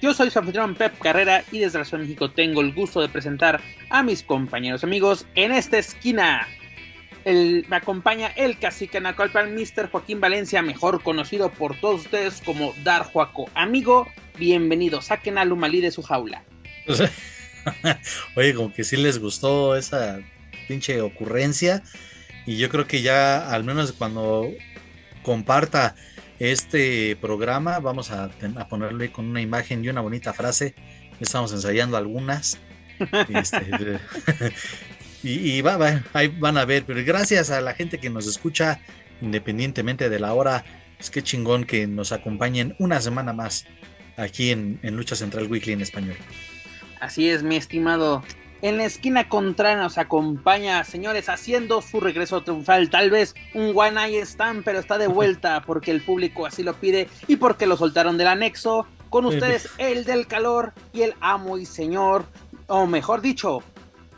Yo soy su anfitrión Pep Carrera y desde la Ciudad de México tengo el gusto de presentar a mis compañeros amigos en esta esquina. El, me acompaña el cacique Nacolpan, Mr. Joaquín Valencia, mejor conocido por todos ustedes como Dar Juaco. Amigo, bienvenido, saquen a Lumalí de su jaula. Oye, como que sí les gustó esa pinche ocurrencia. Y yo creo que ya, al menos cuando comparta este programa, vamos a, a ponerle con una imagen y una bonita frase. Estamos ensayando algunas. Este, y, va, va, ahí van a ver. Pero gracias a la gente que nos escucha, independientemente de la hora, es que chingón que nos acompañen una semana más aquí en, en Lucha Central Weekly en español. Así es, mi estimado en la esquina contraria nos acompaña, señores, haciendo su regreso triunfal. Tal vez un One Eye Stand, pero está de vuelta porque el público así lo pide y porque lo soltaron del anexo. Con ustedes, el del calor y el amo y señor, o mejor dicho,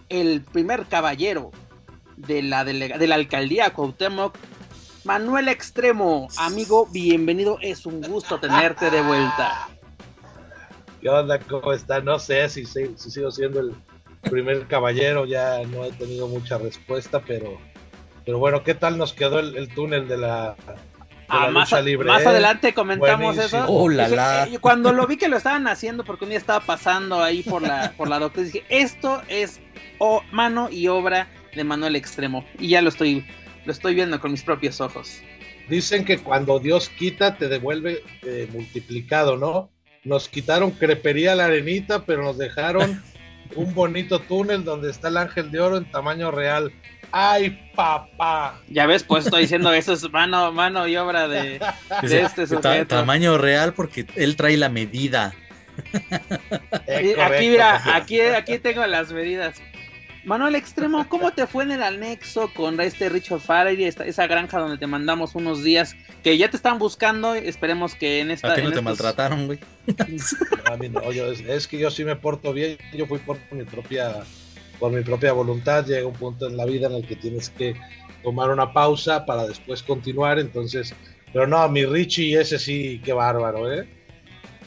el primer caballero de la, de la alcaldía Cuauhtémoc, Manuel Extremo. Amigo, bienvenido. Es un gusto tenerte de vuelta. ¿Qué onda? ¿Cómo está? No sé si, si sigo siendo el primer caballero, ya no he tenido mucha respuesta, pero, pero bueno, ¿qué tal nos quedó el, túnel de la, ah, más, libre, más adelante comentamos eso. Oh, eh, cuando lo vi que lo estaban haciendo, porque un día estaba pasando ahí por la, por la doctora, dije, esto es mano y obra de Manuel Extremo. Y ya lo estoy, lo estoy viendo con mis propios ojos. Dicen que cuando Dios quita, te devuelve eh, multiplicado, ¿no? Nos quitaron crepería la arenita, pero nos dejaron un bonito túnel donde está el ángel de oro en tamaño real. ¡Ay, papá! Ya ves, pues estoy diciendo, eso es mano, mano y obra de, este sujeto. tamaño real porque él trae la medida. aquí, mira, aquí, aquí tengo las medidas. Manuel Extremo, ¿cómo te fue en el anexo con este Richard Farley, esa granja donde te mandamos unos días que ya te están buscando? Esperemos que en esta. A ti no te maltrataron, güey. es, que yo sí me porto bien, yo fui por mi propia por mi propia voluntad. Llega un punto en la vida en el que tienes que tomar una pausa para después continuar, entonces. Pero no, mi Richie, ese sí, qué bárbaro, ¿eh?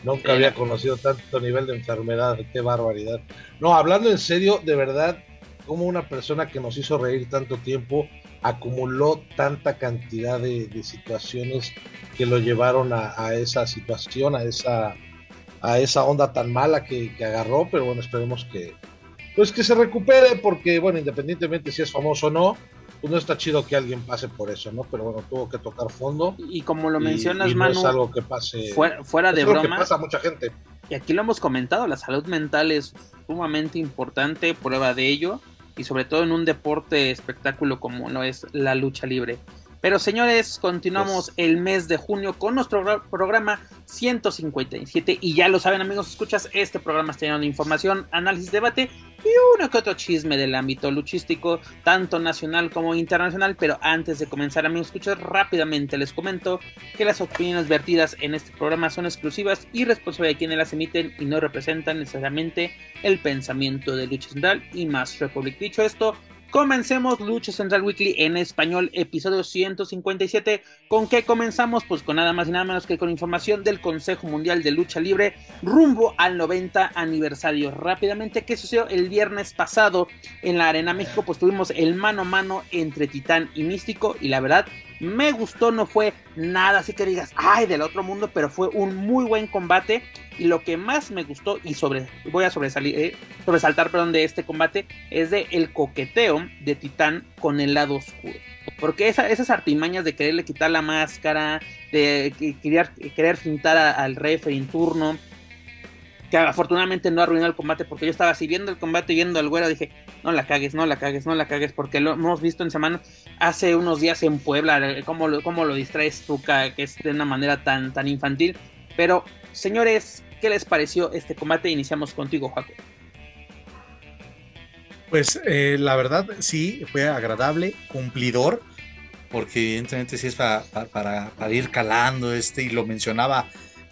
Nunca había conocido tanto nivel de enfermedad, qué barbaridad. No, hablando en serio, de verdad, cómo una persona que nos hizo reír tanto tiempo acumuló tanta cantidad de, situaciones que lo llevaron a, esa situación, a esa, a esa onda tan mala que, agarró, pero bueno, esperemos que, pues que se recupere, porque bueno, independientemente si es famoso o no, pues no está chido que alguien pase por eso, ¿no? Pero bueno, tuvo que tocar fondo. Y como lo mencionas, Manu, es algo que pase. Fuera, de broma. que pasa a mucha gente. Y aquí lo hemos comentado, la salud mental es sumamente importante, prueba de ello y sobre todo en un deporte espectáculo como lo es la lucha libre. Pero señores, continuamos pues el mes de junio con nuestro programa 157 y ya lo saben amigos, escuchas, este programa está lleno de información, análisis, debate y uno que otro chisme del ámbito luchístico, tanto nacional como internacional. Pero antes de comenzar, amigos, escuchas rápidamente les comento que las opiniones vertidas en este programa son exclusivas y responsables de quienes las emiten y no representan necesariamente el pensamiento de Lucha Central y Más Republic. Dicho esto, Comencemos Lucha Central Weekly en español, episodio 157. ¿Con qué comenzamos? Pues con nada más y nada menos que con información del Consejo Mundial de Lucha Libre rumbo al 90 aniversario. Rápidamente, ¿qué sucedió el viernes pasado en la Arena México? Pues tuvimos el mano a mano entre Titán y Místico y la verdad me gustó, no fue nada así que digas, ay, del otro mundo, pero fue un muy buen combate. Y lo que más me gustó, y sobre, voy a sobresalir, eh, sobresaltar perdón, de este combate, es de el coqueteo de Titán con el lado oscuro. Porque esas artimañas de quererle quitar la máscara, de querer, querer fintar al referee en turno, que afortunadamente no arruinó el combate porque yo estaba así viendo el combate, viendo al güero, dije, no la cagues, no la cagues, no la cagues, porque lo hemos visto en semana, hace unos días en Puebla, cómo lo, cómo lo distraes tú, que es de una manera tan, tan infantil. Pero, señores, ¿qué les pareció este combate? Iniciamos contigo, Juaco. Pues eh, la verdad sí, fue agradable, cumplidor, porque evidentemente sí es para, para, ir calando, este, y lo mencionaba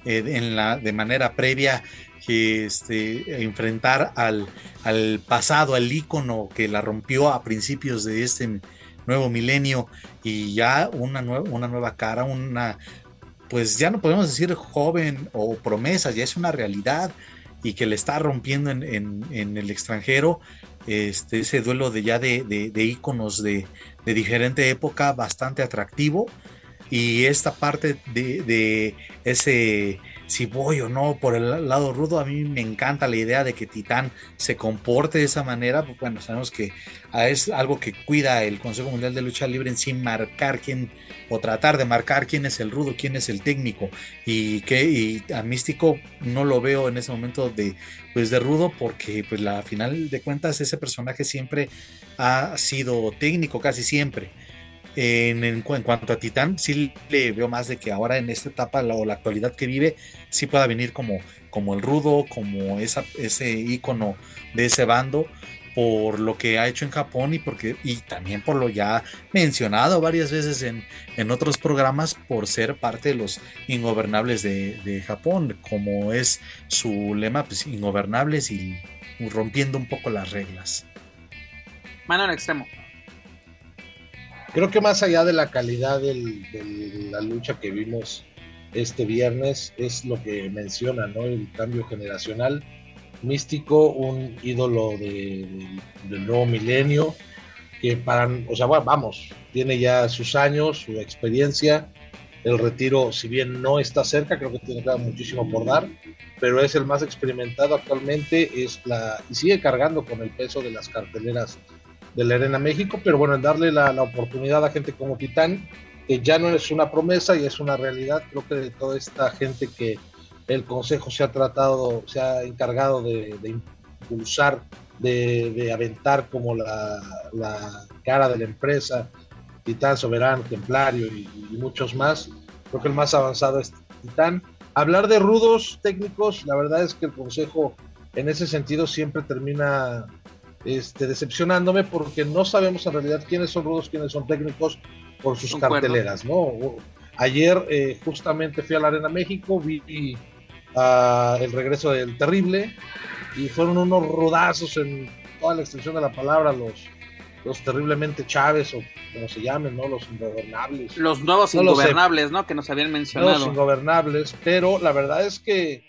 eh, en la, de manera previa, que este, enfrentar al, al pasado, al ícono que la rompió a principios de este nuevo milenio y ya una, nueva, una nueva cara, una, pues ya no podemos decir joven o promesa, ya es una realidad y que le está rompiendo en, en, el extranjero este, ese duelo de ya de, de, íconos de, de, diferente época bastante atractivo. Y esta parte de, de ese si voy o no por el lado rudo, a mí me encanta la idea de que Titán se comporte de esa manera, pues bueno, sabemos que es algo que cuida el Consejo Mundial de Lucha Libre en sin marcar quién o tratar de marcar quién es el rudo, quién es el técnico. Y que y a Místico no lo veo en ese momento de pues de rudo porque pues la final de cuentas ese personaje siempre ha sido técnico casi siempre en, cuanto a Titán, sí le veo más de que ahora en esta etapa o la actualidad que vive, sí pueda venir como, como el rudo, como esa, ese icono de ese bando, por lo que ha hecho en Japón y, porque, y también por lo ya mencionado varias veces en, en otros programas, por ser parte de los ingobernables de, Japón, como es su lema, pues ingobernables y rompiendo un poco las reglas. Mano en extremo creo que más allá de la calidad de la lucha que vimos este viernes, es lo que menciona, ¿no? El cambio generacional. Místico, un ídolo del nuevo milenio, que para, o sea, bueno, vamos, tiene ya sus años, su experiencia. El retiro, si bien no está cerca, creo que tiene muchísimo por dar, pero es el más experimentado actualmente, es la, y sigue cargando con el peso de las carteleras de la Arena México, pero bueno, en darle la, oportunidad a gente como Titán, que ya no es una promesa y es una realidad, creo que de toda esta gente que el Consejo se ha tratado, se ha encargado de, impulsar, de, aventar como la, cara de la empresa, Titán, Soberano, Templario y, y muchos más, creo que el más avanzado es Titán. Hablar de rudos técnicos, la verdad es que el Consejo en ese sentido siempre termina este, decepcionándome porque no sabemos en realidad quiénes son rudos, quiénes son técnicos por sus carteleras, ¿no? Ayer eh, justamente fui a la Arena México, vi ah, el regreso del Terrible y fueron unos rudazos en toda la extensión de la palabra los, los terriblemente Chávez o como se llamen, ¿no? Los ingobernables. Los nuevos ingobernables, ¿no? Que nos habían mencionado. Los ingobernables, pero la verdad es que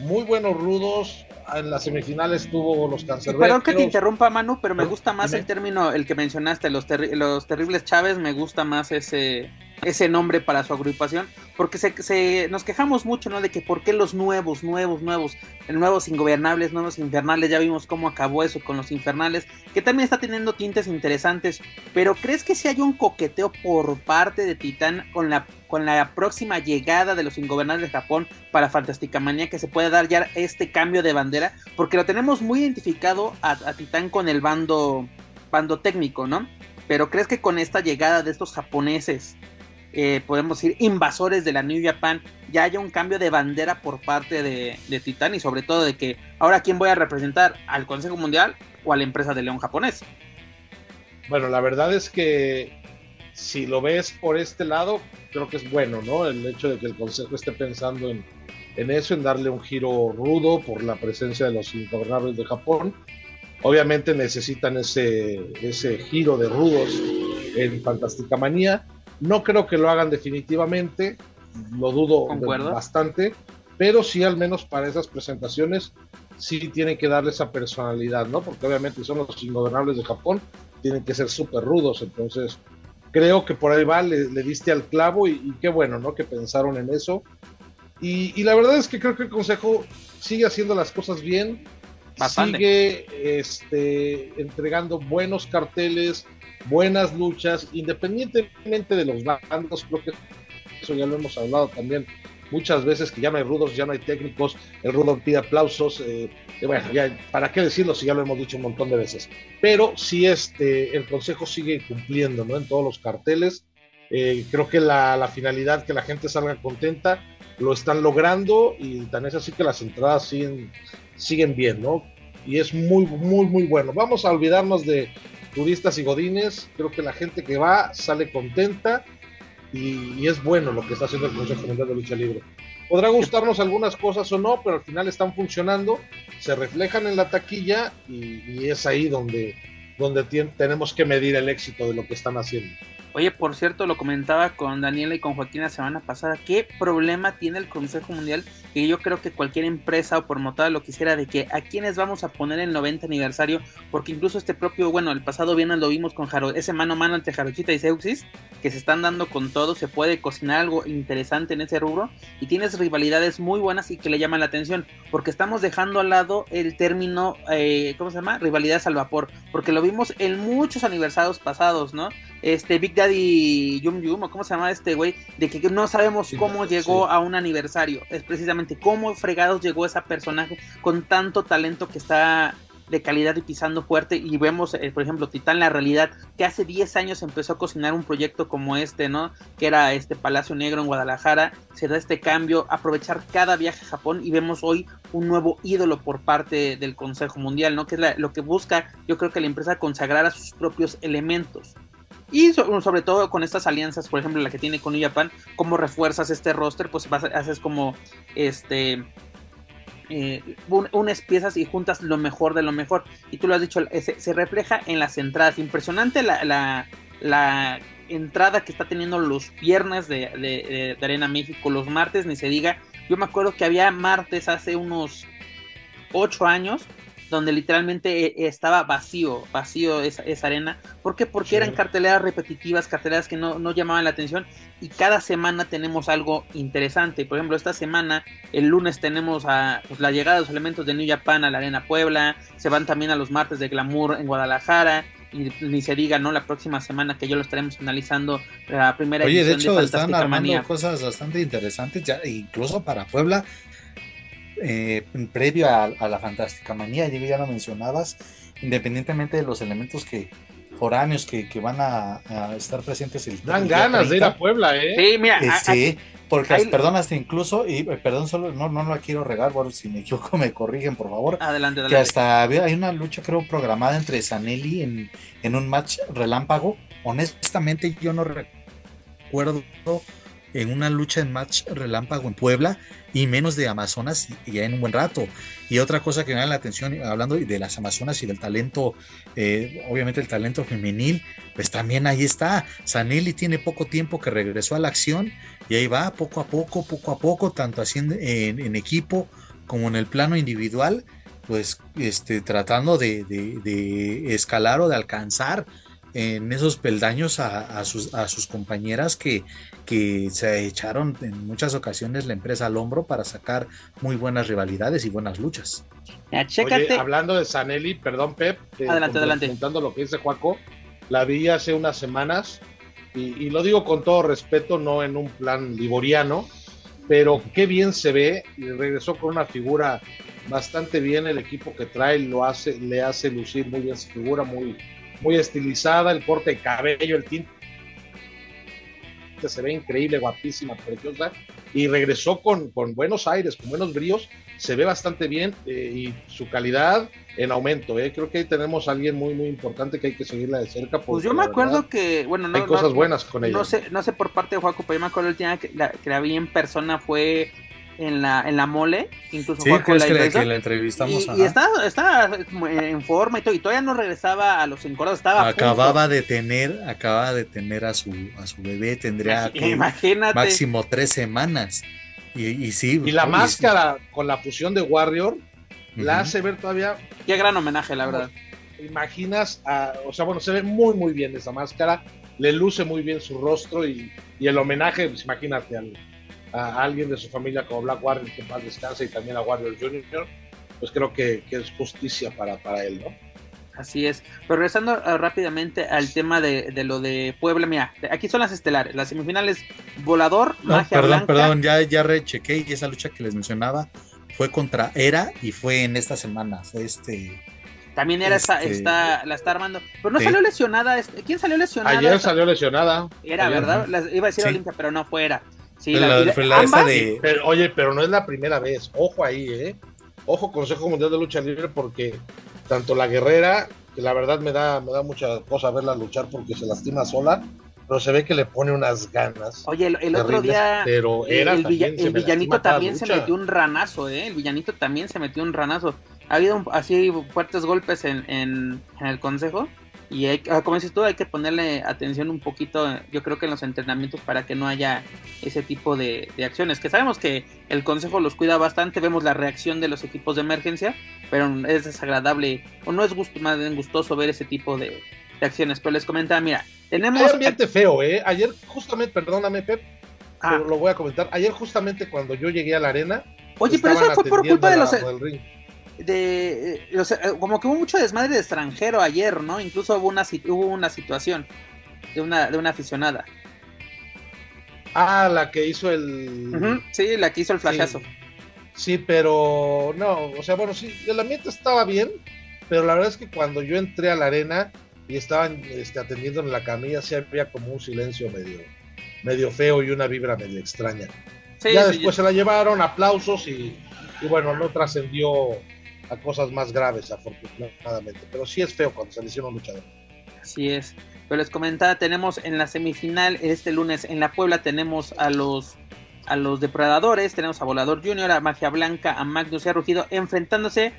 muy buenos rudos, en las semifinales tuvo los cancerberos. Perdón que te interrumpa, Manu, pero me gusta más el término, el que mencionaste, los, los terribles Chávez, me gusta más ese, ese nombre para su agrupación, porque se, nos quejamos mucho, ¿no? De que por qué los nuevos, nuevos, nuevos, nuevos ingobernables, nuevos infernales, ya vimos cómo acabó eso con los infernales, que también está teniendo tintes interesantes, pero ¿crees que si hay un coqueteo por parte de Titán con la, con la próxima llegada de los ingobernables de Japón para Fantástica Manía que se puede dar ya este cambio de bandera? Porque lo tenemos muy identificado a, a Titán con el bando, bando técnico, ¿no? Pero ¿crees que con esta llegada de estos japoneses podemos decir, invasores de la New Japan, ya haya un cambio de bandera por parte de, de sobre todo de que ahora quién voy a representar, al Consejo Mundial o a la empresa de León japonés. Bueno, la verdad es que si lo ves por este lado, creo que es bueno, ¿no? El hecho de que el Consejo esté pensando en, en eso, en darle un giro rudo por la presencia de los ingobernables de Japón. Obviamente necesitan ese, ese giro de rudos en Fantástica Manía no creo que lo hagan definitivamente, lo dudo bastante, pero sí al menos para esas presentaciones sí tienen que darle esa personalidad, ¿no? Porque obviamente son los ingobernables de Japón, tienen que ser súper rudos, entonces creo que por ahí va, le, diste al clavo y, qué bueno, ¿no? Que pensaron en eso. Y, la verdad es que creo que el Consejo sigue haciendo las cosas bien, sigue este, entregando buenos carteles, buenas luchas, independientemente de los bandos, creo que eso ya lo hemos hablado también muchas veces, que ya no hay rudos, ya no hay técnicos, el rudo pide aplausos, eh, bueno, ya, ¿para qué decirlo si ya lo hemos dicho un montón de veces? Pero sí, este, el consejo sigue cumpliendo, ¿no? En todos los carteles, eh, creo que la, la, finalidad, que la gente salga contenta, lo están logrando y tan es así que las entradas siguen, siguen bien, ¿no? y es muy, muy, muy bueno. Vamos a olvidarnos de turistas y godines. Creo que la gente que va sale contenta y, es bueno lo que está haciendo el Consejo Mundial de Lucha Libre. Podrá gustarnos algunas cosas o no, pero al final están funcionando, se reflejan en la taquilla y, es ahí donde, donde tenemos que medir el éxito de lo que están haciendo. Oye, por cierto, lo comentaba con Daniela y con Joaquín la semana pasada. ¿Qué problema tiene el Consejo Mundial? Que yo creo que cualquier empresa o promotora lo quisiera de que a quienes vamos a poner el 90 aniversario, porque incluso este propio, bueno, el pasado viernes lo vimos con Jaro, ese mano a mano entre Jarochita y Seuxis, que se están dando con todo, se puede cocinar algo interesante en ese rubro y tienes rivalidades muy buenas y que le llaman la atención, porque estamos dejando al lado el término, eh, ¿cómo se llama? Rivalidades al vapor, porque lo vimos en muchos aniversarios pasados, ¿no? Este Big Daddy Yum Yum, o cómo se llama este güey, de que no sabemos cómo llegó a un aniversario. Es precisamente cómo fregados llegó ese personaje con tanto talento que está de calidad y pisando fuerte y vemos, eh, por ejemplo, Titán La Realidad, que hace 10 años empezó a cocinar un proyecto como este, ¿no? Que era este Palacio Negro en Guadalajara, se da este cambio, aprovechar cada viaje a Japón y vemos hoy un nuevo ídolo por parte del Consejo Mundial, ¿no? Que es lo que busca, yo creo que la empresa consagrar a sus propios elementos. Y sobre todo con estas alianzas, por ejemplo, la que tiene con New Japan, cómo refuerzas este roster, pues haces como este eh, unas piezas y juntas lo mejor de lo mejor. Y tú lo has dicho, se, refleja en las entradas. Impresionante la, la, entrada que está teniendo los viernes de, de, Arena México, los martes, ni se diga. Yo me acuerdo que había martes hace unos 8 años donde literalmente eh, estaba vacío, vacío esa, arena. ¿Por qué? Porque eran carteleras repetitivas, carteleras que no, llamaban la atención y cada semana tenemos algo interesante. Por ejemplo, esta semana, el lunes tenemos a pues, la llegada de los elementos de New Japan a la Arena Puebla, se van también a los martes de Glamour en Guadalajara. Y ni se diga, ¿no? La próxima semana que yo lo estaremos analizando la primera Oye, de hecho, están armando cosas bastante interesantes, ya incluso para Puebla eh, previo a, la Fantástica Manía, ya lo mencionabas, independientemente de los elementos que foráneos que, van a, estar presentes el Dan ganas de ir a Puebla, ¿eh? Sí, mira. sí, porque, perdón, hasta incluso, y eh, perdón, solo no, no la quiero regar, bueno, si me equivoco me corrigen, por favor. Adelante, adelante. Que hasta hay una lucha, creo, programada entre Sanelli en, en un match relámpago. Honestamente, yo no recuerdo en una lucha en match relámpago en Puebla y menos de Amazonas ya en un buen rato. Y otra cosa que me da la atención, hablando de las Amazonas y del talento, eh, obviamente el talento femenil, pues también ahí está. Sanelli tiene poco tiempo que regresó a la acción y ahí va poco a poco, poco a poco, tanto haciendo en, equipo como en el plano individual, pues este, tratando de, de escalar o de alcanzar en esos peldaños a, sus, a sus compañeras que, que se echaron en muchas ocasiones la empresa al hombro para sacar muy buenas rivalidades y buenas luchas. hablando de Sanelli, perdón Pep, eh, adelante, adelante. lo que dice Juaco, la vi hace unas semanas y, lo digo con todo respeto, no en un plan liboriano, pero qué bien se ve y regresó con una figura bastante bien el equipo que trae lo hace le hace lucir muy bien su figura muy muy estilizada, el corte de cabello, el tinte se ve increíble, guapísima, preciosa, y regresó con, con buenos aires, con buenos bríos, se ve bastante bien eh, y su calidad en aumento. Eh. Creo que ahí tenemos a alguien muy, muy importante que hay que seguirla de cerca. Pues yo me acuerdo que, bueno, no, hay cosas buenas con ella. No sé, no sé por parte de Juaco, pero yo me acuerdo el día que la, que la vi en persona fue en la, en la mole, incluso sí, que, la, entrevistamos. Y, estaba, en forma y todo, y todavía no regresaba a los encordados, estaba acababa de tener, acababa de tener a su, a su bebé, tendría máximo tres semanas. Y, y sí. Y la máscara con la fusión de Warrior la hace ver todavía. Qué gran homenaje, la verdad. Imaginas, o sea, bueno, se ve muy, muy bien esa máscara, le luce muy bien su rostro y, y el homenaje, pues imagínate al a alguien de su familia como Black Warrior, que más descansa, y también a Warrior Jr., pues creo que, es justicia para, para él, ¿no? Así es. Pero regresando uh, rápidamente al tema de, lo de Puebla, mira, aquí son las estelares, las semifinales Volador, Magia Perdón, perdón, ya, ya rechequé y esa lucha que les mencionaba fue contra Era y fue en esta semana, fue este... También era esa, este, está, la está armando. Pero no salió lesionada. Este, ¿Quién salió lesionada? Ayer salió lesionada. Era, ¿verdad? iba a decir Olimpia, pero no fuera. Sí, oye, pero no es la primera vez, ojo ahí, ¿eh? ojo, Consejo Mundial de Lucha Libre, porque tanto la guerrera, que la verdad me da, me da mucha cosa verla luchar porque se lastima sola, pero se ve que le pone unas ganas. Oye, el, otro día pero el, villanito también se metió un ranazo, ¿eh? El villanito también se metió un ranazo. Ha habido así fuertes golpes en, en, en el consejo y hay, ah, como dices tú, hay que ponerle atención un poquito, yo creo que en los entrenamientos para que no haya ese tipo de, acciones, que sabemos que el consejo los cuida bastante, vemos la reacción de los equipos de emergencia, pero es desagradable o no es gusto, más bien gustoso ver ese tipo de, acciones. Pero les comentaba, mira, tenemos... Hay ambiente feo, ¿eh? Ayer justamente, perdóname Pep, ah. lo voy a comentar, ayer justamente cuando yo llegué a la arena... Oye, pero eso fue por culpa de los de eh, eh, como que hubo mucho desmadre de extranjero ayer, ¿no? Incluso hubo una hubo una situación de una de una aficionada. Ah, la que hizo el sí, la que hizo el flashazo. Sí. pero no, o sea, bueno, sí, el ambiente estaba bien, pero la verdad es que cuando yo entré a la arena y estaban este, atendiendo en la camilla, sí había como un silencio medio medio feo y una vibra medio extraña. ya después se la llevaron, aplausos y, y bueno, no trascendió a cosas más graves, afortunadamente. Pero sí es feo cuando se lesiona un luchador. Así es. Pero les comentaba, tenemos en la semifinal este lunes en la Puebla tenemos a los a los depredadores, tenemos a Volador Junior, a Magia Blanca, a Magnus y a Rugido enfrentándose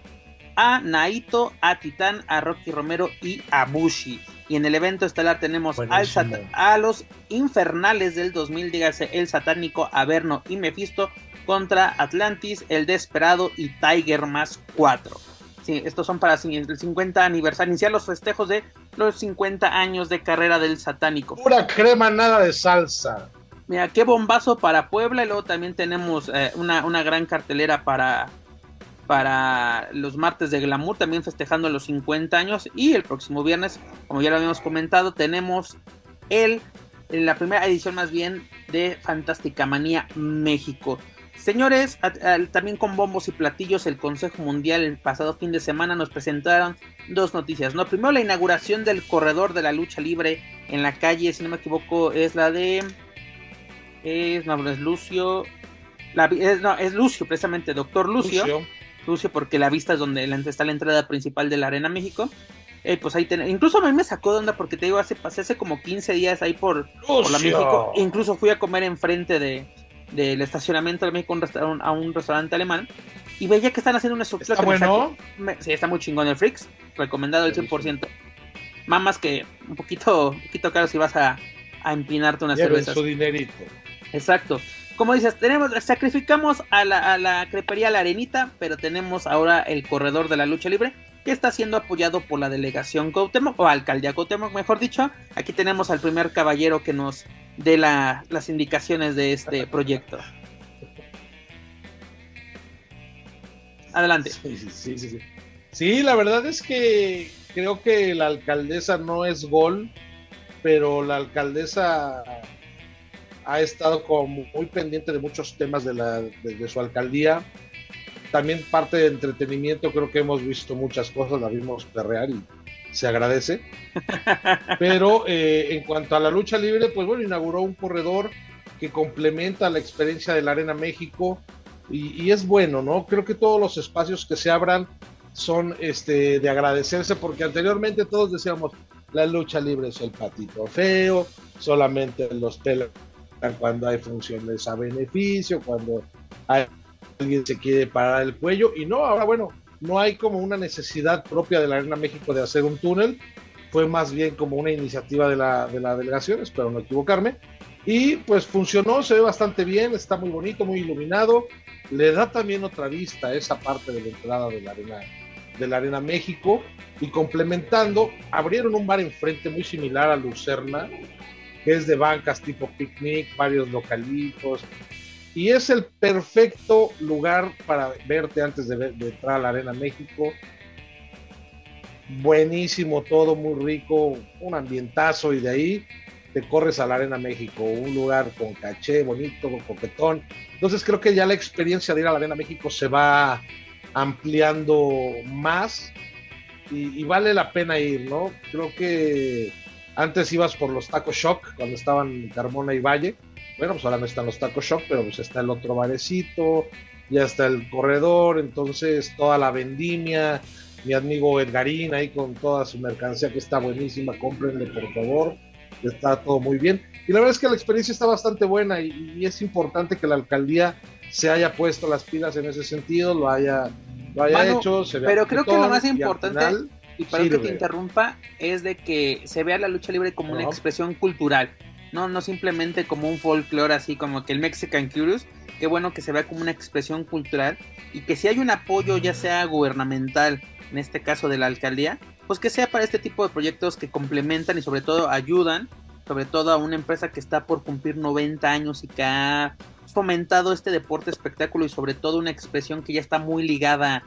a Naito, a Titán, a Rocky Romero y a Bushi. Y en el evento estelar tenemos al a los infernales del 2000, dígase el satánico Averno y Mephisto contra Atlantis, El Desperado y Tiger más 4. Sí, estos son para el 50 aniversario, iniciar los festejos de los 50 años de carrera del satánico. Pura crema, nada de salsa. Mira, qué bombazo para Puebla. Y luego también tenemos eh, una, una, gran cartelera para, para los martes de Glamour, también festejando los 50 años. Y el próximo viernes, como ya lo habíamos comentado, tenemos el, la primera edición más bien de Fantástica Manía México. Señores, también con bombos y platillos, el Consejo Mundial el pasado fin de semana nos presentaron dos noticias. No, primero la inauguración del corredor de la lucha libre en la calle, si no me equivoco, es la de. Es, no, es Lucio. no, es Lucio, precisamente, doctor Lucio. Lucio. porque la vista es donde está la entrada principal de la Arena México. Eh, pues ahí incluso a mí me sacó de onda porque te digo, hace, pasé hace como 15 días ahí por, por la México. Incluso fui a comer enfrente de, del estacionamiento de México a un restaurante alemán y veía que están haciendo una estructura ¿Está bueno? sí, está muy chingón el Freaks, recomendado al 100%. Más que un poquito, un poquito caro si vas a, a empinarte una cerveza. su dinerito. Exacto. Como dices, tenemos, sacrificamos a la, a la crepería La Arenita, pero tenemos ahora el corredor de la lucha libre, que está siendo apoyado por la delegación Cuauhtémoc, o alcaldía Cuauhtémoc, mejor dicho. Aquí tenemos al primer caballero que nos de las indicaciones de este proyecto. Adelante. Sí, sí, sí, sí, la verdad es que creo que la alcaldesa no es gol, pero la alcaldesa ha estado como muy pendiente de muchos temas de, la, de, su alcaldía. También parte de entretenimiento, creo que hemos visto muchas cosas, la vimos perrear y se agradece. Pero eh, en cuanto a la lucha libre, pues bueno, inauguró un corredor que complementa la experiencia de la Arena México y, es bueno, ¿no? Creo que todos los espacios que se abran son este, de agradecerse porque anteriormente todos decíamos, la lucha libre es el patito feo, solamente los pelan cuando hay funciones a beneficio, cuando alguien se quiere parar el cuello. Y no, ahora bueno, no hay como una necesidad propia de la Arena México de hacer un túnel, fue más bien como una iniciativa de la, de la delegación, espero no equivocarme, y pues funcionó, se ve bastante bien, está muy bonito, muy iluminado, le da también otra vista a esa parte de la entrada de la Arena, de la Arena México, y complementando, abrieron un bar enfrente muy similar a Lucerna, que es de bancas tipo picnic, varios localitos, y es el perfecto lugar para verte antes de, entrar a la Arena México. Buenísimo todo, muy rico, un ambientazo y de ahí te corres a la Arena México, un lugar con caché, bonito, coquetón. Entonces creo que ya la experiencia de ir a la Arena México se va ampliando más y, y vale la pena ir, ¿no? Creo que antes ibas por los Taco Shock cuando estaban Carmona y Valle bueno, pues ahora no están los Taco Shock, pero pues está el otro barecito, ya está el corredor, entonces toda la vendimia, mi amigo Edgarín ahí con toda su mercancía que está buenísima, cómprenle por favor, está todo muy bien. Y la verdad es que la experiencia está bastante buena y, es importante que la alcaldía se haya puesto las pilas en ese sentido, lo haya, lo haya hecho. pero creo que lo más importante, y, para que te interrumpa, es de que se vea la lucha libre como una expresión cultural. No, no simplemente como un folclore así como que el Mexican Curious, qué bueno que se vea como una expresión cultural y que si hay un apoyo ya sea gubernamental en este caso de la alcaldía, pues que sea para este tipo de proyectos que complementan y sobre todo ayudan, sobre todo a una empresa que está por cumplir 90 años y que ha fomentado este deporte espectáculo y sobre todo una expresión que ya está muy ligada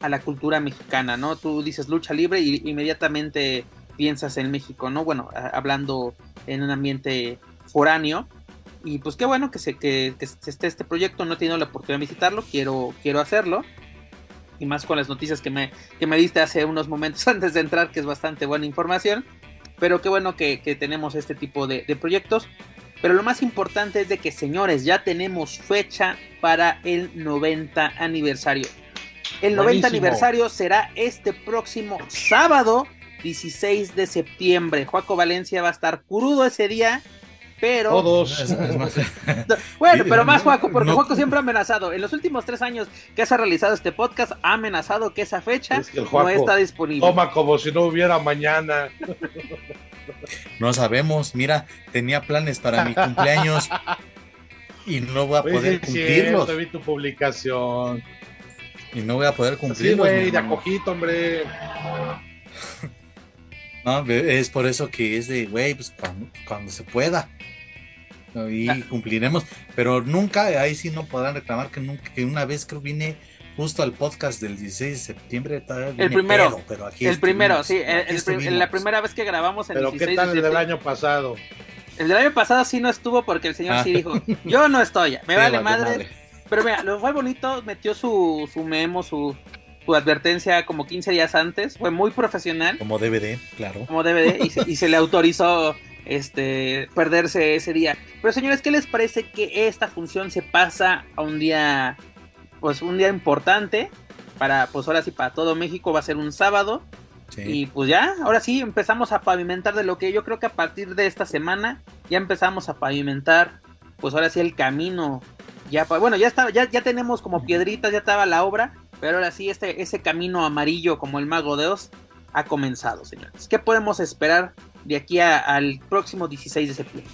a la cultura mexicana, ¿no? Tú dices lucha libre y inmediatamente piensas en México, ¿no? Bueno, hablando en un ambiente foráneo. Y pues qué bueno que se, que, que esté este proyecto, no he tenido la oportunidad de visitarlo, quiero, quiero hacerlo y más con las noticias que me, que me diste hace unos momentos antes de entrar, que es bastante buena información. Pero qué bueno que, tenemos este tipo de, proyectos. Pero lo más importante es de que, señores, ya tenemos fecha para el 90 aniversario. El 90 aniversario será este próximo sábado 16 de septiembre. Joaco Valencia va a estar crudo ese día pero. Todos. bueno, pero más Juaco, porque Juaco siempre ha amenazado. En los últimos tres años que se ha realizado este podcast, ha amenazado que esa fecha no está disponible. Toma como si no hubiera mañana. No sabemos, mira, tenía planes para mi cumpleaños y no voy a poder cumplirlos. vi tu publicación. Y no voy a poder cumplirlos. Sí, güey, de acojito, hombre. No, es por eso que es de, güey, pues cuando se pueda y ah. cumpliremos, pero nunca, ahí sí no podrán reclamar que nunca, que una vez que vine justo al podcast del 16 de septiembre. El primero, pero aquí el primero, sí, el, la primera vez que grabamos el pero ¿qué tal el del año pasado? El del año pasado sí no estuvo porque el señor sí ah. dijo, yo no estoy, me vale madre. Pero mira, lo fue bonito, metió su, su memo, su, su advertencia como 15 días antes, fue muy profesional. Como DVD, claro. Como DVD y y se le autorizó este, perderse ese día. Pero señores, ¿qué les parece que esta función se pasa a un día, pues un día importante? Para, pues ahora sí, para todo México va a ser un sábado. Y pues ya, ahora sí empezamos a pavimentar de lo que yo creo que a partir de esta semana ya empezamos a pavimentar, pues ahora sí el camino. Ya, bueno, ya estaba, ya, ya tenemos como piedritas, ya estaba la obra, pero ahora sí este, ese camino amarillo como el mago de Oz ha comenzado, señores. ¿Qué podemos esperar de aquí al próximo 16 de septiembre.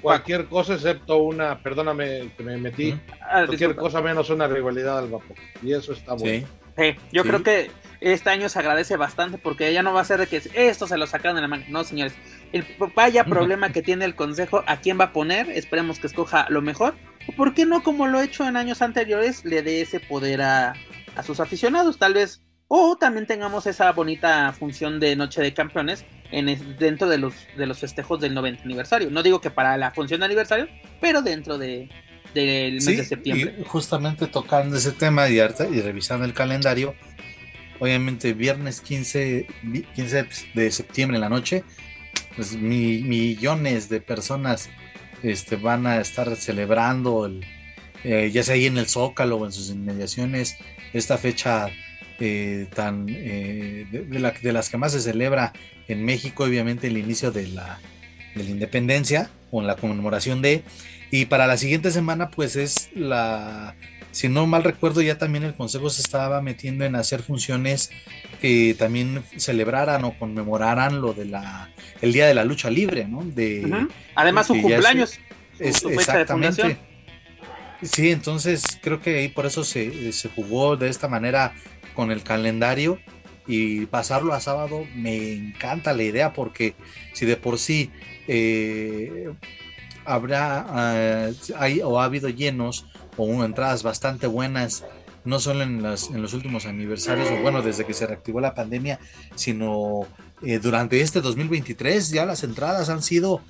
Cualquier cosa excepto una, perdóname que me metí, ah, cualquier cosa menos una rivalidad al vapor. Y eso está bueno. Sí. yo creo que este año se agradece bastante porque ya no va a ser de que esto se lo sacaron de la mano. No, señores. El vaya problema que tiene el consejo, ¿a quién va a poner? Esperemos que escoja lo mejor. ¿O por qué no, como lo he hecho en años anteriores, le dé ese poder a, a sus aficionados? Tal vez o también tengamos esa bonita función de Noche de Campeones en, dentro de los, de los festejos del 90 aniversario. No digo que para la función de aniversario, pero dentro de, del mes de septiembre. Y justamente tocando ese tema y, y revisando el calendario, obviamente viernes 15, 15 de septiembre en la noche, pues millones de personas este, van a estar celebrando, el, eh, ya sea ahí en el Zócalo o en sus inmediaciones, esta fecha eh, tan eh, de, las que más se celebra en México, obviamente el inicio de la, de la independencia o en la conmemoración de, y para la siguiente semana pues es la, si no mal recuerdo ya también el Consejo se estaba metiendo en hacer funciones que también celebraran o conmemoraran lo de la, el Día de la Lucha Libre, ¿no? De, Además su cumpleaños. Es, exactamente. Sí, entonces creo que ahí por eso se, se jugó de esta manera con el calendario y pasarlo a sábado me encanta la idea porque si de por sí eh, habrá ah, hay, o ha habido llenos o entradas bastante buenas no solo en, las, en los últimos aniversarios o bueno desde que se reactivó la pandemia sino eh, durante este 2023 ya las entradas han sido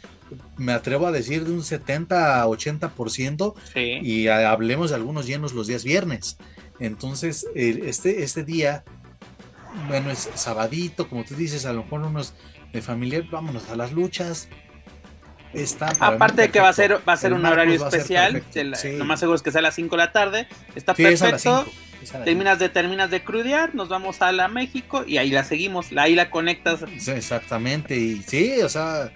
me atrevo a decir de un 70 a 80% y hablemos de algunos llenos los días viernes entonces, este, este día, bueno, es sabadito, como tú dices, a lo mejor unos de familiar, vámonos a las luchas. Está. Aparte de que va a ser, va a ser El un horario especial, la- Sí. lo más seguro es que sea a las 5 de la tarde, está Sí, perfecto, terminas de, terminas de crudear, nos vamos a la México y ahí la seguimos, ahí la conectas. Sí, exactamente, y sí, o sea,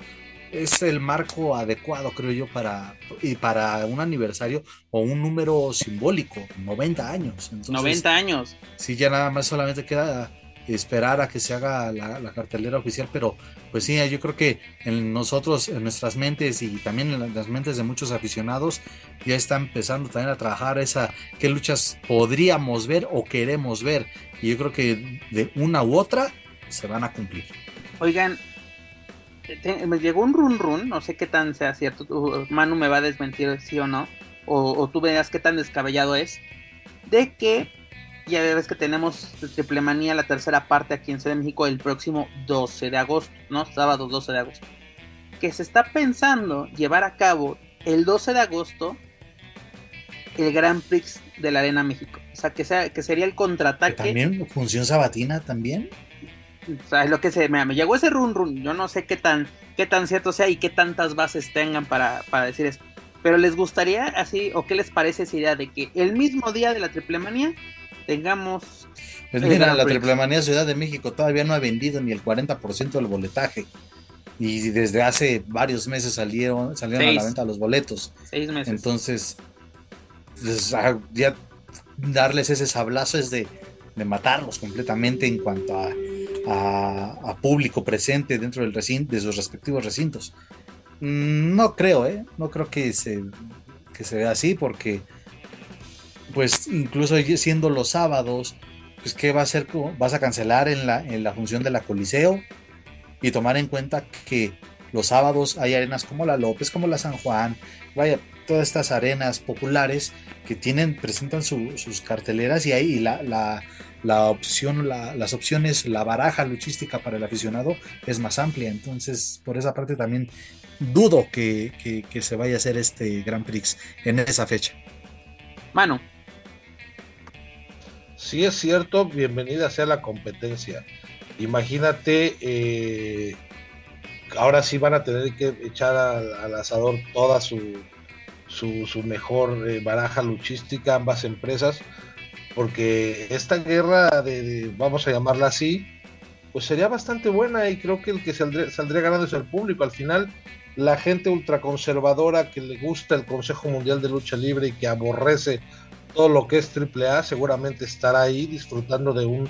es el marco adecuado, creo yo, para, y para un aniversario o un número simbólico, 90 años. Entonces, 90 años. Sí, ya nada más solamente queda esperar a que se haga la, cartelera oficial, pero pues sí, yo creo que en nosotros, en nuestras mentes y también en las mentes de muchos aficionados, ya está empezando también a trabajar esa, qué luchas podríamos ver o queremos ver. Y yo creo que de una u otra se van a cumplir. Oigan, te- me llegó un run run, no sé qué tan sea cierto, Manu me va a desmentir sí o no, o, o tú veas qué tan descabellado es, de que ya ves que tenemos Triple Manía, la tercera parte aquí en Ciudad de México el próximo 12 de agosto, ¿no? Sábado 12 de agosto. Que se está pensando llevar a cabo el 12 de agosto el Grand Prix de la Arena México. O sea, que, sea, que sería el contraataque. También función sabatina también. O sea, es lo que se me, me llegó ese run run. Yo no sé qué tan, qué tan cierto sea y qué tantas bases tengan para, para decir esto. Pero les gustaría así, o qué les parece esa idea de que el mismo día de la triple manía tengamos. Pues mira, la. Triple Manía Ciudad de México todavía no ha vendido ni el 40% del boletaje. Y desde hace varios meses salieron, salieron a la venta los boletos. Seis meses. Entonces, pues, ah, ya darles ese sablazo es de, de matarlos completamente en cuanto a, a- a público presente dentro del recinto, de sus respectivos recintos. Mm, No creo, ¿eh? No creo que se, que se vea así porque, pues, incluso siendo los sábados, pues, ¿qué va a hacer? ¿Vas a cancelar en la, en la función de la Coliseo? Y tomar en cuenta que los sábados hay arenas como la López, como la San Juan, vaya, todas estas arenas populares que tienen, presentan su- sus carteleras y ahí la, la, la opción, la- las opciones, la baraja luchística para el aficionado es más amplia. Entonces, por esa parte también dudo que, que- que se vaya a hacer este Grand Prix en esa fecha. Manu, Si es cierto, bienvenida sea la competencia. Imagínate, eh, ahora sí van a tener que echar al, asador toda su, su, su mejor eh, baraja luchística, ambas empresas, porque esta guerra de, de- vamos a llamarla así, pues sería bastante buena y creo que el que saldría, saldría ganando es el público. Al final, la gente ultraconservadora que le gusta el Consejo Mundial de Lucha Libre y que aborrece todo lo que es AAA, seguramente estará ahí disfrutando de un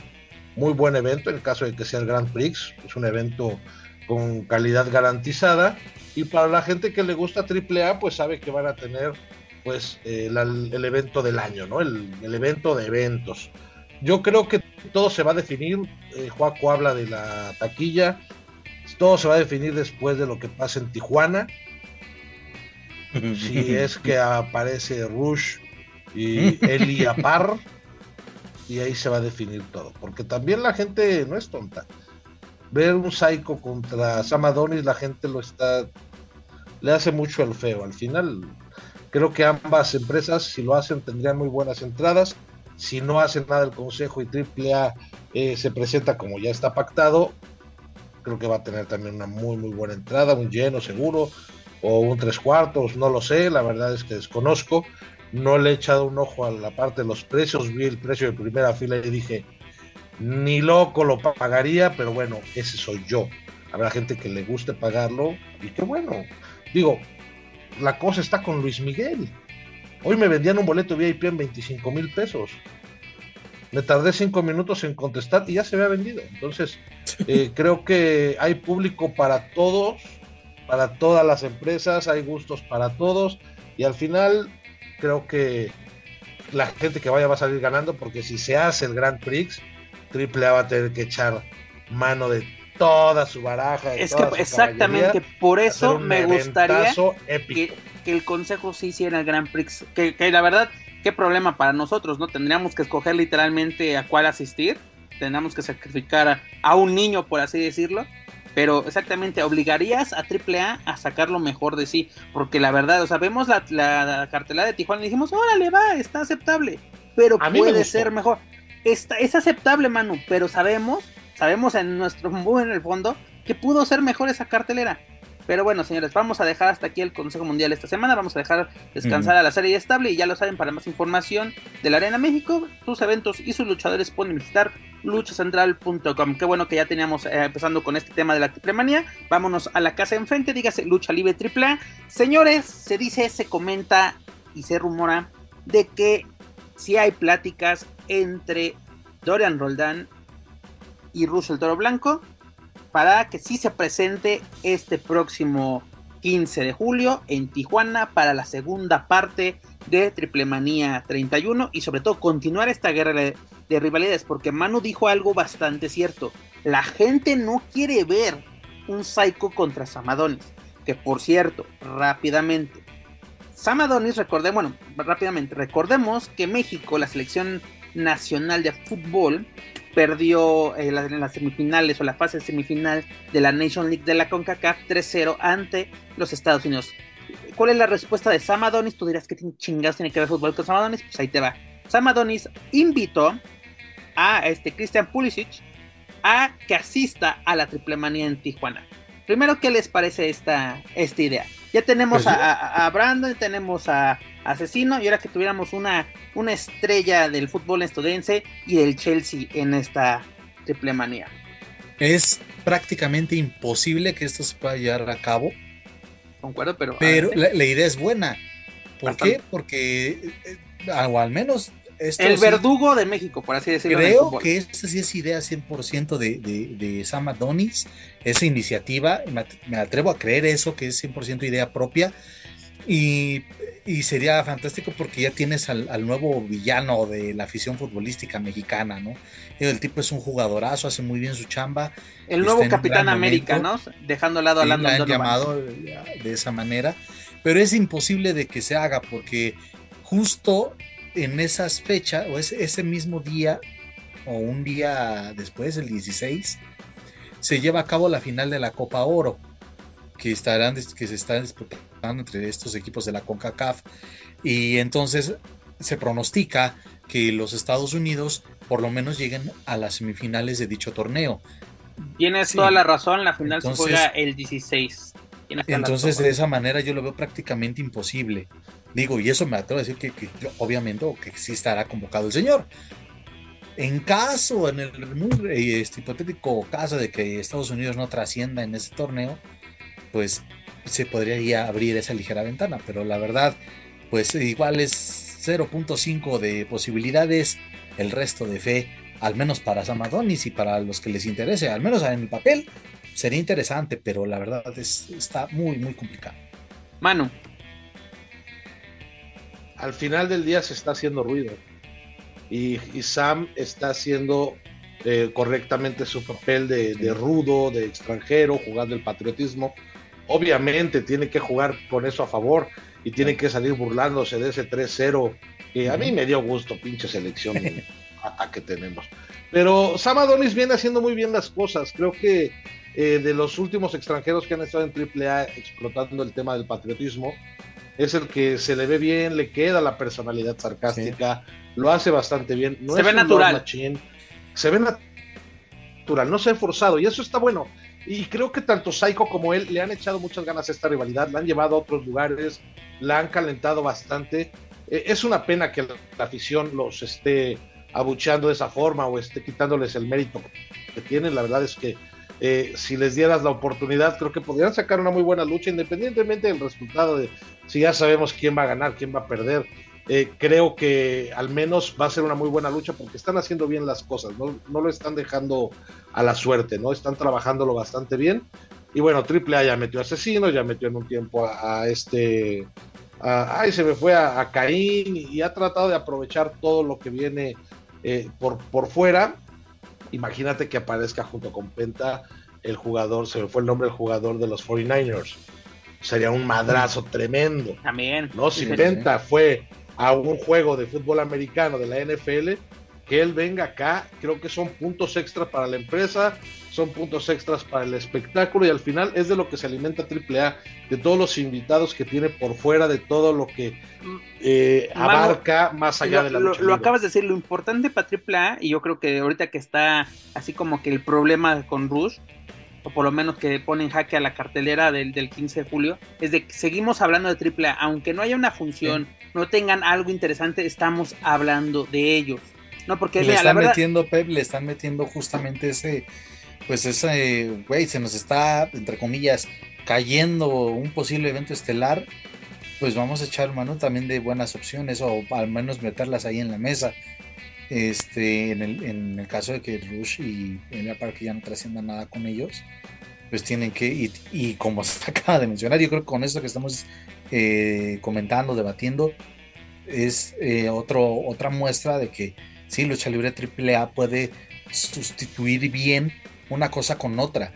muy buen evento, en caso de que sea el Grand Prix, es un evento con calidad garantizada. Y para la gente que le gusta AAA, pues sabe que van a tener pues eh, el evento del año, ¿no? El, el evento de eventos. Yo creo que todo se va a definir, eh, Juaco habla de la taquilla, todo se va a definir después de lo que pase en Tijuana, si es que aparece Rush y Eli Apar, y ahí se va a definir todo, porque también la gente no es tonta. Ver un Psycho contra Sam Adonis, la gente lo está, le hace mucho el feo. Al final, creo que ambas empresas, si lo hacen, tendrían muy buenas entradas. Si no hacen nada el Consejo y AAA eh, se presenta como ya está pactado, creo que va a tener también una muy, muy buena entrada, un lleno seguro, o un tres cuartos, no lo sé, la verdad es que desconozco. No le he echado un ojo a la parte de los precios, vi el precio de primera fila y dije, ni loco lo pagaría, pero bueno, ese soy yo. Habrá gente que le guste pagarlo y qué bueno. Digo, la cosa está con Luis Miguel. Hoy me vendían un boleto VIP en 25 mil pesos. Me tardé cinco minutos en contestar y ya se había vendido. Entonces, eh, creo que hay público para todos, para todas las empresas, hay gustos para todos y al final creo que la gente que vaya va a salir ganando porque si se hace el Grand Prix, AAA va a tener que echar mano de toda su baraja. de es que su exactamente por eso me gustaría que, que el consejo sí hiciera el Grand Prix. Que, que la verdad, qué problema para nosotros, ¿no? Tendríamos que escoger literalmente a cuál asistir. Tendríamos que sacrificar a, a un niño, por así decirlo. Pero exactamente, obligarías a AAA a sacar lo mejor de sí. Porque la verdad, o sea, vemos la, la, la cartelera de Tijuana y dijimos, órale, va, está aceptable. Pero A me puede ser mejor. Está, es aceptable, Manu, pero sabemos, sabemos en nuestro muy en el fondo, que pudo ser mejor esa cartelera. Pero bueno, señores, vamos a dejar hasta aquí el Consejo Mundial esta semana. Vamos a dejar descansar a la serie estable. Y ya lo saben, para más información de la Arena México, sus eventos y sus luchadores pueden visitar luchacentral.com. Qué bueno que ya teníamos eh, empezando con este tema de la triplemanía. Vámonos a la casa enfrente, dígase Lucha Libre AAA. Señores, se dice, se comenta y se rumora de que si hay pláticas entre Dorian Roldán y Russell Toro Blanco para que sí se presente este próximo 15 de julio en Tijuana para la segunda parte de Triple Manía 31 y sobre todo continuar esta guerra de, rivalidades porque Manu dijo algo bastante cierto. La gente no quiere ver un Psycho contra Samadonis. Que por cierto, rápidamente. Samadonis, recordemos, bueno, rápidamente, recordemos que México, la selección nacional de fútbol, perdió en las, semifinales o la fase semifinal de la Nation League de la CONCACAF 3-0 ante los Estados Unidos. ¿Cuál es la respuesta de Sam Adonis? Tú dirás que chingados tiene que ver fútbol con Sam Adonis. Pues ahí te va. Sam Adonis invitó a este Christian Pulisic a que asista a la triple manía en Tijuana. Primero, ¿qué les parece esta, esta idea? Ya tenemos pues a, a, Brandon, tenemos a, Asesino, y ahora que tuviéramos una, una estrella del fútbol estadounidense y del Chelsea en esta triple manía. Es prácticamente imposible que esto se pueda llevar a cabo. Concuerdo, pero. Pero la, idea es buena. ¿Por qué? Porque, eh, o al menos el verdugo de México, por así decirlo. Creo que esta sí es idea 100% de, de, de Sam Adonis, esa iniciativa, me atrevo a creer eso, que es 100% idea propia. Y, y, sería fantástico porque ya tienes al, nuevo villano de la afición futbolística mexicana, ¿no? El tipo es un jugadorazo, hace muy bien su chamba. El nuevo Capitán América, ¿no? Dejando al lado a Landon han llamado de esa manera, pero es imposible de que se haga porque justo en esas fechas, o ese, mismo día, o un día después, el 16, se lleva a cabo la final de la Copa Oro, que, estarán, que se están disputando entre estos equipos de la CONCACAF. Y entonces se pronostica que los Estados Unidos por lo menos lleguen a las semifinales de dicho torneo. Tienes toda la razón, la final se juega el 16. Entonces de esa manera yo lo veo prácticamente imposible. Digo, y eso me atrevo a decir que, obviamente que sí estará convocado el señor. En caso, en el muy este, hipotético caso de que Estados Unidos no trascienda en ese torneo, pues se podría abrir esa ligera ventana, pero la verdad, pues igual es 0.5 de posibilidades, el resto de fe, al menos para Samadonis y para los que les interese, al menos en el papel, sería interesante, pero la verdad es, está muy, muy complicado. Manu, al final del día se está haciendo ruido. Y, Sam está haciendo eh, correctamente su papel de, rudo, de extranjero, jugando el patriotismo. Obviamente tiene que jugar con eso a favor y tiene que salir burlándose de ese 3-0 que a mí me dio gusto, pinche selección ataque tenemos. Pero Sam Adonis viene haciendo muy bien las cosas. Creo que eh, de los últimos extranjeros que han estado en AAA explotando el tema del patriotismo, es el que se le ve bien, le queda la personalidad sarcástica, lo hace bastante bien. No se ve natural. se ve natural, no se ha forzado y eso está bueno. Y creo que tanto Psycho como él le han echado muchas ganas a esta rivalidad, la han llevado a otros lugares, la han calentado bastante. E, es una pena que la afición los esté abucheando de esa forma o esté quitándoles el mérito que tienen. La verdad es que eh, si les dieras la oportunidad, creo que podrían sacar una muy buena lucha, independientemente del resultado de si ya sabemos quién va a ganar, quién va a perder. Eh, creo que al menos va a ser una muy buena lucha porque están haciendo bien las cosas, no, lo están dejando a la suerte, ¿no? Están trabajándolo bastante bien. Y bueno, AAA ya metió a Asesino, ya metió en un tiempo a, este. ay, se me fue a, Caín y ha tratado de aprovechar todo lo que viene eh, por, por fuera imagínate que aparezca junto con Penta el jugador, se me fue el nombre del jugador de los 49ers. Sería un madrazo tremendo. También. ¿No? Si Penta fue a un juego de fútbol americano de la NFL, que él venga acá, creo que son puntos extras para la empresa, son puntos extras para el espectáculo y al final es de lo que se alimenta AAA, de todos los invitados que tiene por fuera, de todo lo que eh, abarca más allá de la lucha. Lo, acabas de decir, lo importante para AAA, y yo creo que ahorita que está así como que el problema con Rush, o por lo menos que ponen jaque a la cartelera del, del 15 de julio, es de que seguimos hablando de AAA, aunque no haya una función, no tengan algo interesante, estamos hablando de ellos. No, porque le mira, están la verdad, metiendo, Pep, le están metiendo justamente ese, pues ese, güey, se nos está, entre comillas, cayendo un posible evento estelar, pues vamos a echar mano también de buenas opciones o al menos meterlas ahí en la mesa. Este, en el, en el caso de que Rush y Elia Park ya no trasciendan nada con ellos, pues tienen que, y, y como se acaba de mencionar, yo creo que con esto que estamos eh, comentando, debatiendo, es eh, otro, otra muestra de que sí, lucha libre AAA puede sustituir bien una cosa con otra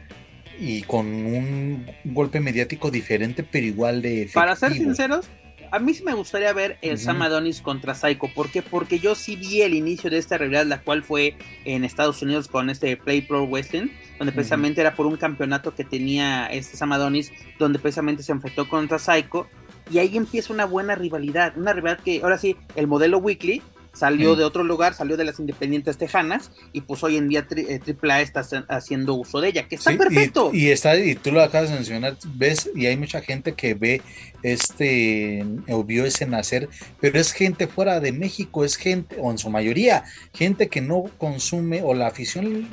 y con un golpe mediático diferente, pero igual de efectivo. para ser sinceros, a mí sí me gustaría ver el Ujú. Sam Adonis contra Psycho. ¿Por qué? Porque yo sí vi el inicio de esta realidad, la cual fue en Estados Unidos con este Play Pro Wrestling, donde precisamente era por un campeonato que tenía este Sam Adonis, donde precisamente se enfrentó contra Psycho. Y ahí empieza una buena rivalidad, una rivalidad que ahora sí, el modelo Weekly salió de otro lugar, salió de las independientes tejanas y pues hoy en día tri- eh, AAA está hac- haciendo uso de ella, que está Sí, perfecto. Y, está, y tú lo acabas de mencionar, ves, y hay mucha gente que ve este, o vio ese nacer, pero es gente fuera de México, es gente, o en su mayoría, gente que no consume, o la afición,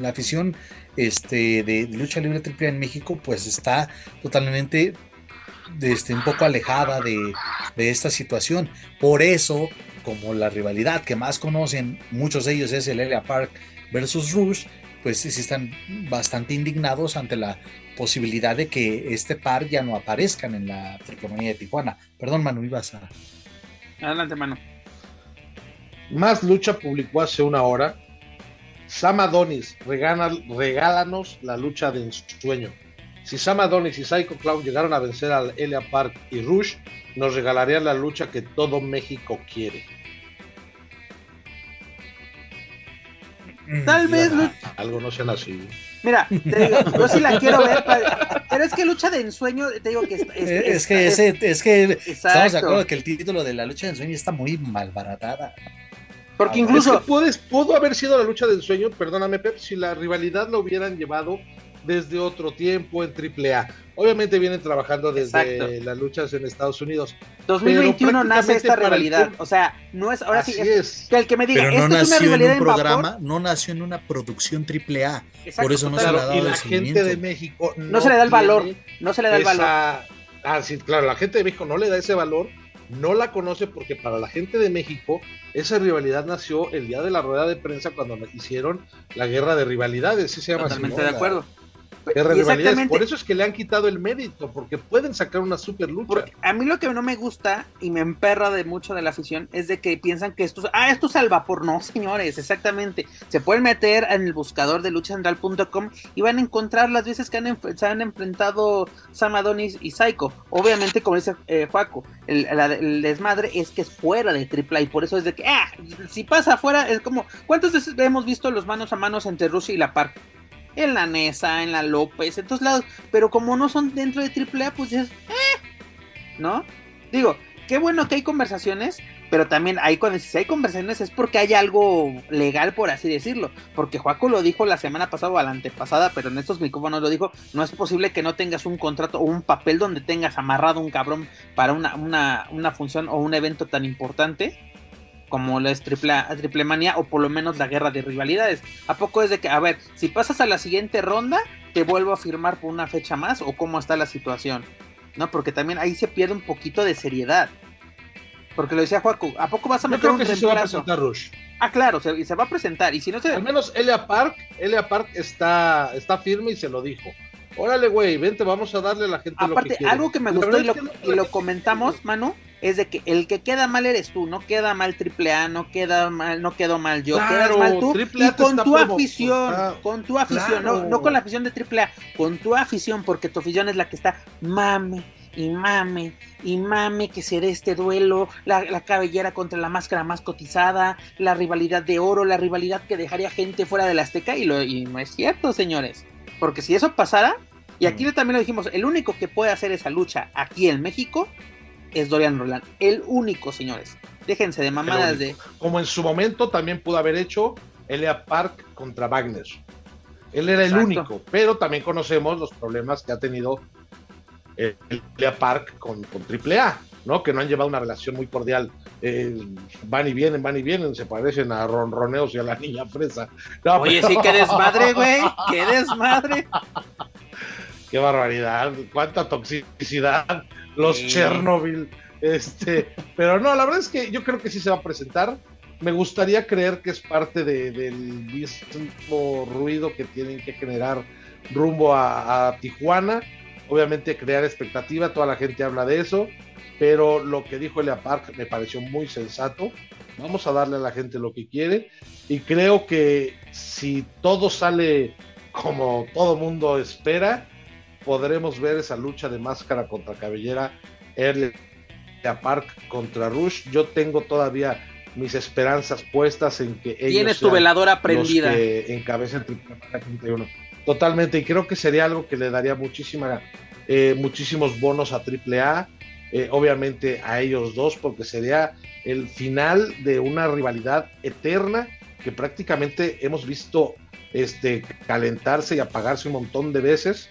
la afición este, de lucha libre triple en México, pues está totalmente este, un poco alejada de, de esta situación. Por eso, como la rivalidad que más conocen, muchos de ellos es el Elia Park versus Rush, pues sí, están bastante indignados ante la posibilidad de que este par ya no aparezcan en la Tricomanía de Tijuana. Perdón, Manu, ibas a... Adelante, mano. Más Lucha publicó hace una hora. Sam Adonis, regala- regálanos la lucha de ensueño. Si Sam Adonis y Psycho Clown llegaron a vencer al Elia Park y Rush, nos regalarían la lucha que todo México quiere. Tal vez, Digan, "Ah, algo no sean así. Mira, te digo, yo sí la quiero ver, pa- pero es que lucha de ensueño, te digo que es, es- es, es- que es- ese, es que estamos de acuerdo que el título de la lucha de ensueño está muy malbaratada. porque Ah, incluso Es que puedes, pudo haber sido la lucha de ensueño, perdóname, Pep, si la rivalidad la hubieran llevado desde otro tiempo en AAA. Obviamente vienen trabajando desde Exacto. las luchas en Estados Unidos. 2021 nace esta el rivalidad, o sea, no es ahora Así sí es, es. que el que me diga, Pero no que es una nació en un vapor, programa, no nació en una producción triple A. exacto, por eso no se le ha dado y el la gente de México no se le da el valor, no se le da el valor. esa- Ah, sí, claro, la gente de México no le da ese valor, no la conoce porque para la gente de México esa rivalidad nació el día de la rueda de prensa cuando hicieron la guerra de rivalidades, sí se llama así, Totalmente ¿no? de La acuerdo. De rivalidades. exactamente, Por eso es que le han quitado el mérito, porque pueden sacar una super lucha. porque a mí lo que no me gusta y me emperra de mucho de la afición es de que piensan que esto, es- ah, esto es al vapor, no, señores, exactamente. Se pueden meter en el buscador de luchacentral.com y van a encontrar las veces que han se han enfrentado Sam Adonis y Psycho. Obviamente, como dice eh, Juaco, el, la- el desmadre es que es fuera de AAA y por eso es de que, ah, si pasa afuera, es como, ¿cuántas veces hemos visto los manos a manos entre Rusia y la Park? En la Nesa, en la López, en todos lados, pero como no son dentro de AAA, pues es, ¿no? Digo, qué bueno que hay conversaciones, pero también hay cuando si hay conversaciones es porque hay algo legal, por así decirlo. Porque Juaco lo dijo la semana pasada o la antepasada, pero en estos micrófonos lo dijo, no es posible que no tengas un contrato o un papel donde tengas amarrado un cabrón para una, una, una función o un evento tan importante como es triple, triple manía o por lo menos la guerra de rivalidades. ¿A poco es de que, a ver, si pasas a la siguiente ronda, te vuelvo a firmar por una fecha más o cómo está la situación? ¿No? Porque también ahí se pierde un poquito de seriedad. Porque lo decía Juaco, ¿a poco vas a Yo meter creo un que sí se va a presentar Rush. Ah, claro, se va a presentar. Y si no se. Al menos Elia Park, Elia Park está, está firme y se lo dijo. Órale, güey, vente, vamos a darle a la gente lo que Aparte, algo que me gustó y lo, y comentamos, Manu, es de que el que queda mal eres tú, no queda mal triple A, no queda mal, no quedo mal yo, Claro, quedas mal tú Triple A y te con tu afición, con tu afición, no, con la afición de triple A, con tu afición, porque tu afición es la que está mame y mame y mame que se dé este duelo, la, la cabellera contra la máscara más cotizada, la rivalidad de oro, la rivalidad que dejaría gente fuera de la Azteca y, lo, y no es cierto, señores, porque si eso pasara, y aquí también lo dijimos, el único que puede hacer esa lucha aquí en México es Dorian Roland. El único, señores. Déjense de mamadas de. Como en su momento también pudo haber hecho Elia Park contra Wagner. Él era el único, pero también conocemos los problemas que ha tenido el, Lea Park con, con AAA, ¿no? Que no han llevado una relación muy cordial. Eh, van y vienen, van y vienen, se parecen a ronroneos y a la niña fresa. Oye, sí, qué desmadre, güey, qué desmadre. Qué barbaridad, cuánta toxicidad, los Chernobyl, este, pero no, la verdad es que yo creo que sí se va a presentar. Me gustaría creer que es parte del mismo ruido que tienen que generar rumbo a, Tijuana. Obviamente crear expectativa, toda la gente habla de eso, pero lo que dijo Elia Park me pareció muy sensato. Vamos a darle a la gente lo que quiere y creo que si todo sale como todo mundo espera, podremos ver esa lucha de máscara contra cabellera, Elia Park contra Rush. Yo tengo todavía mis esperanzas puestas en que ellos tienes tu veladora prendida. los que encabecen totalmente y creo que sería algo que le daría muchísima eh, muchísimos bonos a AAA eh, obviamente a ellos dos porque sería el final de una rivalidad eterna que prácticamente hemos visto este calentarse y apagarse un montón de veces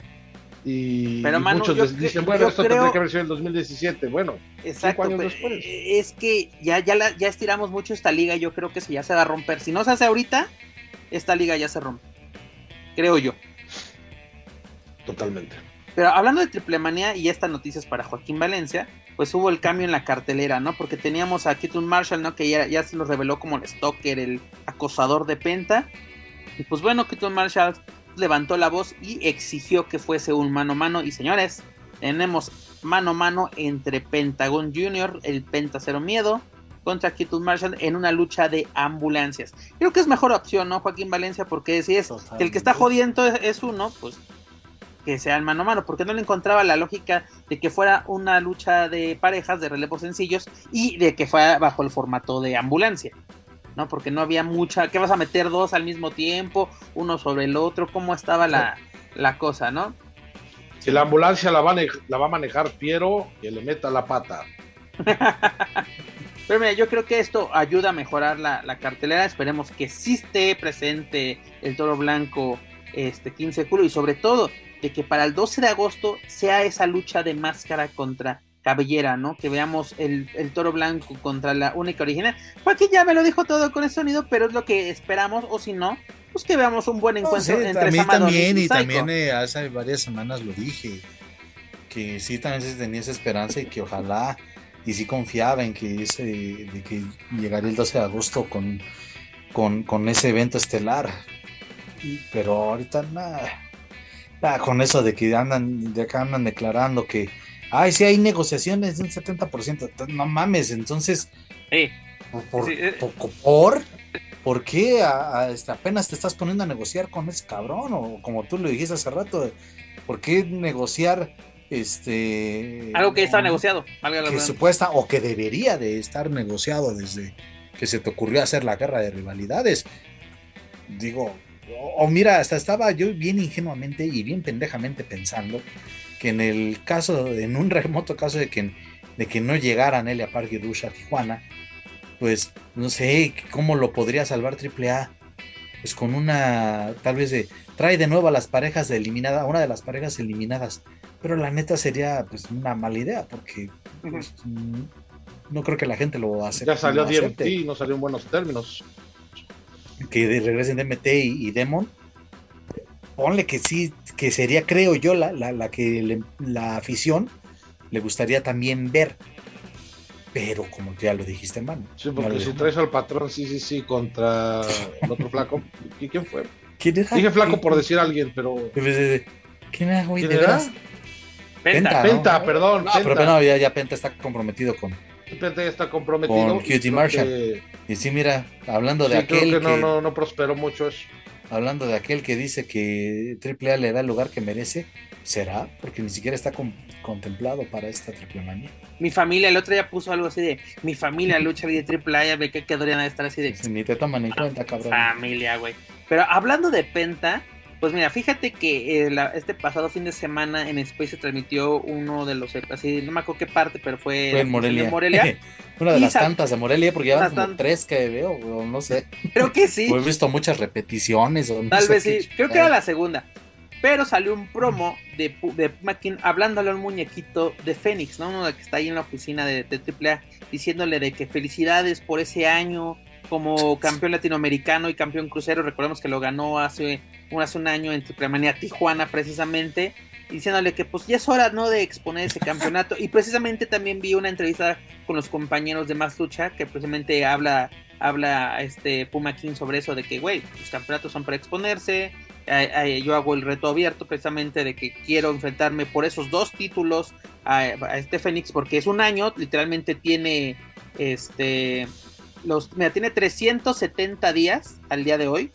y, muchos dicen, bueno, esto tendría que haber sido en el 2017. Bueno, exacto, años después. Es que ya, ya, ya estiramos mucho esta liga y yo creo que ya se va a romper. Si no se hace ahorita, esta liga ya se rompe. Creo yo. Totalmente. Pero hablando de Triple Manía y esta noticia es para Joaquín Valencia, pues hubo el cambio en la cartelera, ¿no? Porque teníamos a Keaton Marshall, ¿no? Que ya, ya se nos reveló como el stalker, el acosador de Penta. Y pues bueno, Keaton Marshall levantó la voz y exigió que fuese un mano a mano. Y señores, tenemos mano a mano entre Pentagon Jr., el Penta Cero Miedo, contra Keaton Marshall en una lucha de ambulancias. Creo que es mejor opción, ¿no, Joaquín Valencia? Porque si es que el que está jodiendo es, uno, pues que sea el mano a mano, porque no le encontraba la lógica de que fuera una lucha de parejas de relevos sencillos y de que fuera bajo el formato de ambulancia. ¿No? Porque no había mucha, ¿qué vas a meter dos al mismo tiempo, uno sobre el otro? ¿Cómo estaba la, cosa, no? Si la ambulancia la va, a, la va a manejar Piero, que le meta la pata. Pero mira, yo creo que esto ayuda a mejorar la, cartelera. Esperemos que sí esté presente el toro blanco este 15 de julio y sobre todo de que para el 12 de agosto sea esa lucha de máscara contra cabellera, ¿no? Que veamos el, toro blanco contra la única original. Joaquín ya me lo dijo todo con el sonido, pero es lo que esperamos, o si no, pues que veamos un buen encuentro entre A mí también, y, también eh, hace varias semanas lo dije, que sí también se tenía esa esperanza y que ojalá, y sí confiaba en que ese, de que llegaría el 12 de agosto con, con, ese evento estelar. Pero ahorita nada, con eso de que andan, de acá andan declarando que ay, sí hay negociaciones de un 70%, no mames, entonces, ¿por, eh. por, por, qué este, apenas te estás poniendo a negociar con ese cabrón? O como tú lo dijiste hace rato, ¿por qué negociar este... Algo que está negociado, que supuesta o que debería de estar negociado desde que se te ocurrió hacer la guerra de rivalidades. Digo, o mira, hasta estaba yo bien ingenuamente y bien pendejamente pensando que en el caso, en un remoto caso de que, de que no llegaran Elia Park y Rush a Tijuana, pues no sé cómo lo podría salvar AAA. Pues con una, tal vez de, trae de nuevo a las parejas de eliminada, una de las parejas eliminadas. Pero la neta sería pues una mala idea porque pues, no creo que la gente lo hace. Ya salió DMT y no salió en buenos términos. Que regresen DMT y, y Demon ponle que sí, que sería, creo yo, la, la, que la afición le gustaría también ver. Pero como ya lo dijiste, mano. Sí, porque si traes al patrón, sí, sí, sí, contra el otro flaco. ¿Y quién fue? ¿Quién era? Dije flaco por decir a alguien, pero. ¿Quién era, güey? ¿De Penta, Penta, perdón. No, pero no, ya, ya, Penta está comprometido con. Penta ya está comprometido. Con QT Marshall. Y sí, mira, hablando de aquel. Creo que, no, no, no prosperó mucho eso hablando de aquel que dice que AAA le da el lugar que merece, ¿será? Porque ni siquiera está contemplado para esta triple manía. Mi familia, el otro día puso algo así de, mi familia lucha de AAA, ve que quedarían a estar así de... ni te toman en cuenta, cabrón. Familia, güey. Pero hablando de Penta, Pues mira, fíjate que eh, este pasado fin de semana en Space se transmitió uno de los, así, no me acuerdo qué parte, pero fue, fue en Morelia. Una de las tantas de Morelia, porque ya como tres que veo, no sé. Creo que sí. he visto muchas repeticiones. O Tal vez sí, creo que era la segunda. Pero salió un promo de, de Mackin hablándole a un muñequito de Fénix, ¿no? Uno que está ahí en la oficina de, de AAA, diciéndole de que felicidades por ese año como campeón latinoamericano y campeón crucero. Recordemos que lo ganó hace, hace un año en Triple Tijuana, precisamente diciéndole que pues ya es hora no de exponer ese campeonato y precisamente también vi una entrevista con los compañeros de Más Lucha que precisamente habla habla este Puma King sobre eso de que güey los campeonatos son para exponerse yo hago el reto abierto precisamente de que quiero enfrentarme por esos dos títulos a, este Fénix porque es un año literalmente tiene este los mira tiene 370 días al día de hoy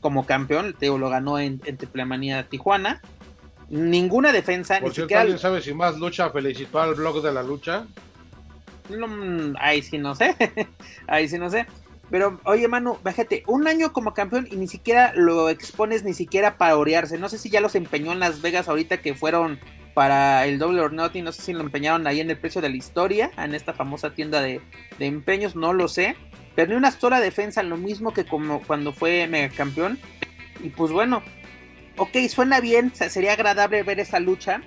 como campeón te digo lo ganó en, en Triple Tijuana ninguna defensa. Por cierto, ¿alguien sabe si más lucha felicitó al blog de la lucha? No, ahí sí no sé. ahí sí no sé. Pero, oye, Manu, fíjate, un año como campeón y ni siquiera lo expones ni siquiera para orearse. No sé si ya los empeñó en Las Vegas ahorita que fueron para el Double or Nothing. No sé si lo empeñaron ahí en el precio de la historia, en esta famosa tienda de, empeños, no lo sé. Pero ni una sola defensa, lo mismo que como cuando fue mega campeón. Y pues bueno, ok, suena bien, sería agradable ver esa lucha,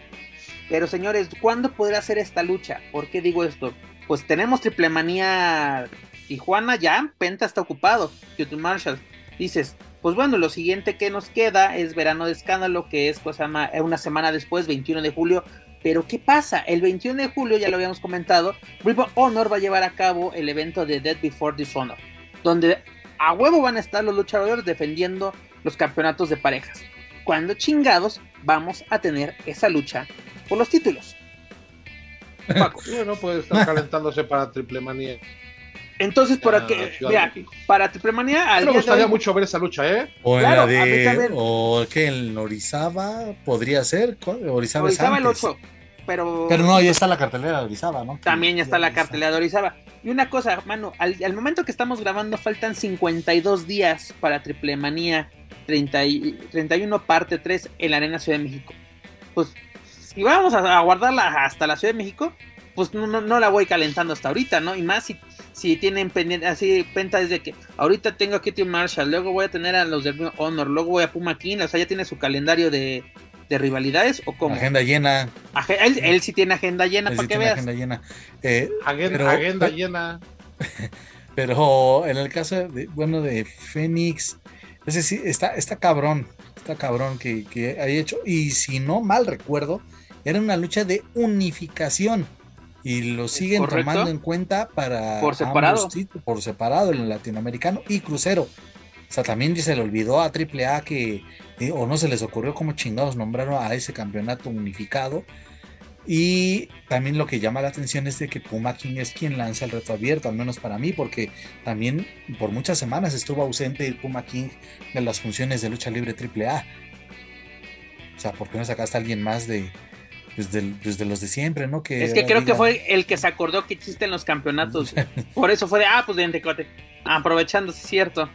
pero señores, ¿cuándo podrá ser esta lucha? ¿Por qué digo esto? Pues tenemos Triple Manía Tijuana ya, Penta está ocupado, YouTube Marshall. Dices, pues bueno, lo siguiente que nos queda es Verano de Escándalo, que es pues, una semana después, 21 de julio. Pero ¿qué pasa? El 21 de julio, ya lo habíamos comentado, Ring Honor va a llevar a cabo el evento de Dead Before Dishonor, donde a huevo van a estar los luchadores defendiendo los campeonatos de parejas cuando chingados vamos a tener esa lucha por los títulos. Paco. Bueno, puede estar calentándose para Triple Manía. Entonces, por aquí, mira, para Triple Manía. Al me gustaría mucho ver esa lucha, ¿eh? O en la de. O que en Orizaba podría ser. Orizaba, Orizaba el 8. Pero, pero no, ya está la cartelera de Orizaba, ¿no? También ya está la cartelera de Orizaba. Y una cosa, hermano, al, al, momento que estamos grabando faltan 52 días para Triple Manía 31 parte 3 en la Arena Ciudad de México. Pues si vamos a, guardarla hasta la Ciudad de México, pues no, no, la voy calentando hasta ahorita, ¿no? Y más si, si tienen pendiente, así penta desde que ahorita tengo a Kitty Marshall, luego voy a tener a los de Honor, luego voy a Puma King, o sea, ya tiene su calendario de, de rivalidades o como agenda llena él, sí tiene agenda llena para que veas agenda llena eh, agenda, llena pero en el caso de, bueno de Fénix ese sí, está, está cabrón, está cabrón que, que haya hecho. Y si no mal recuerdo, era una lucha de unificación. Y lo siguen tomando en cuenta para por separado. por separado, el latinoamericano y crucero. O sea, también se le olvidó a AAA que, eh, o no se les ocurrió como chingados nombraron a ese campeonato unificado y también lo que llama la atención es de que Puma King es quien lanza el reto abierto, al menos para mí, porque también por muchas semanas estuvo ausente Puma King de las funciones de lucha libre AAA. O sea, ¿por qué no sacaste a alguien más de, pues, pues, de, los de siempre, ¿no? Que es que creo que fue el que se acordó que existen los campeonatos. por eso fue de, ah, pues de aprovechando, es cierto.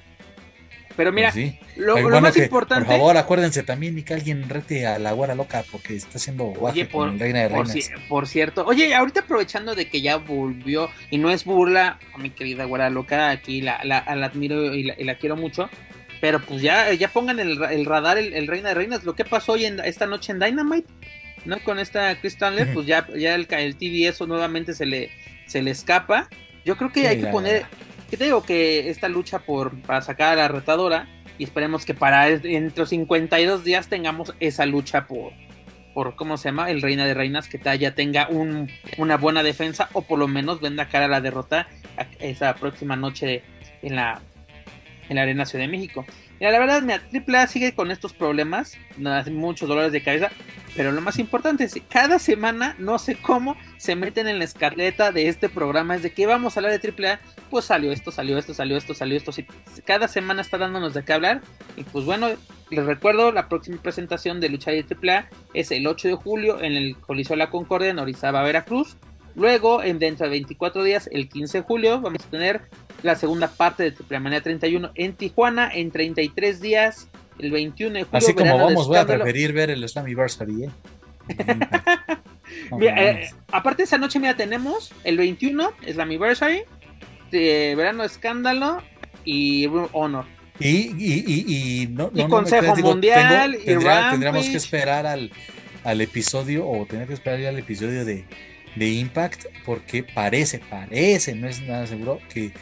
Pero mira, pues lo, más importante. Por favor, acuérdense también y que alguien rete a la guara loca porque está haciendo guaje por, Reina de por, por, cierto, oye, ahorita aprovechando de que ya volvió y no es burla a mi querida guara loca, aquí la, la, admiro y la, quiero mucho. Pero pues ya, ya pongan el, radar, el, Reina de Reinas. Lo que pasó hoy en, esta noche en Dynamite, ¿no? Con esta Crystal pues ya, ya el, el TV eso nuevamente se le, se le escapa. Yo creo que hay que poner que te digo que esta lucha por para sacar a la retadora y esperemos que para entre los 52 días tengamos esa lucha por por cómo se llama el reina de reinas que ya tenga un, una buena defensa o por lo menos venda cara a la derrota esa próxima noche en la en la arena Ciudad de México Mira, la verdad, mira, AAA sigue con estos problemas, muchos dolores de cabeza, pero lo más importante es que cada semana, no sé cómo, se meten en la escaleta de este programa, es de que vamos a hablar de AAA, pues salió esto, salió esto, salió esto, salió esto, cada semana está dándonos de qué hablar, y pues bueno, les recuerdo, la próxima presentación de Lucha de AAA es el 8 de julio en el Coliseo La Concordia en Orizaba, Veracruz, Luego, en dentro de 24 días, el 15 de julio, vamos a tener la segunda parte de Triple Manía 31 en Tijuana. En 33 días, el 21 de julio. Así como vamos, voy a preferir ver el Slammiversary, ¿eh? eh aparte esa noche, mira, tenemos el 21, Slammiversary, de Verano Escándalo y Honor. Y, y, y, y, no, y Consejo Mundial, y tendríamos que esperar al, al episodio, o tener que esperar ya al episodio de, de Impact, porque parece, parece, no es nada seguro, que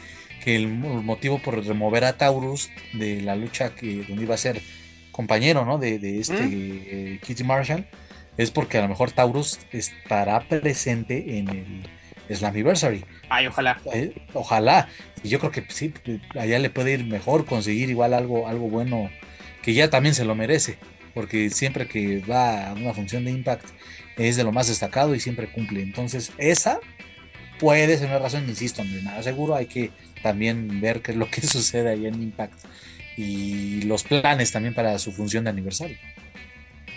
que el motivo por remover a Taurus de la lucha que donde iba a ser compañero ¿no? de, de este eh, Kitty Marshall es porque a lo mejor Taurus estará presente en el Slammiversary. Ay, ojalá. Eh, ojalá. Y yo creo que sí, allá le puede ir mejor conseguir igual algo, algo bueno que ya también se lo merece. Porque siempre que va a una función de Impact es de lo más destacado y siempre cumple. Entonces, esa puede ser una razón, insisto, no es nada seguro. Hay que también ver qué es lo que sucede ahí en Impact y los planes también para su función de aniversario.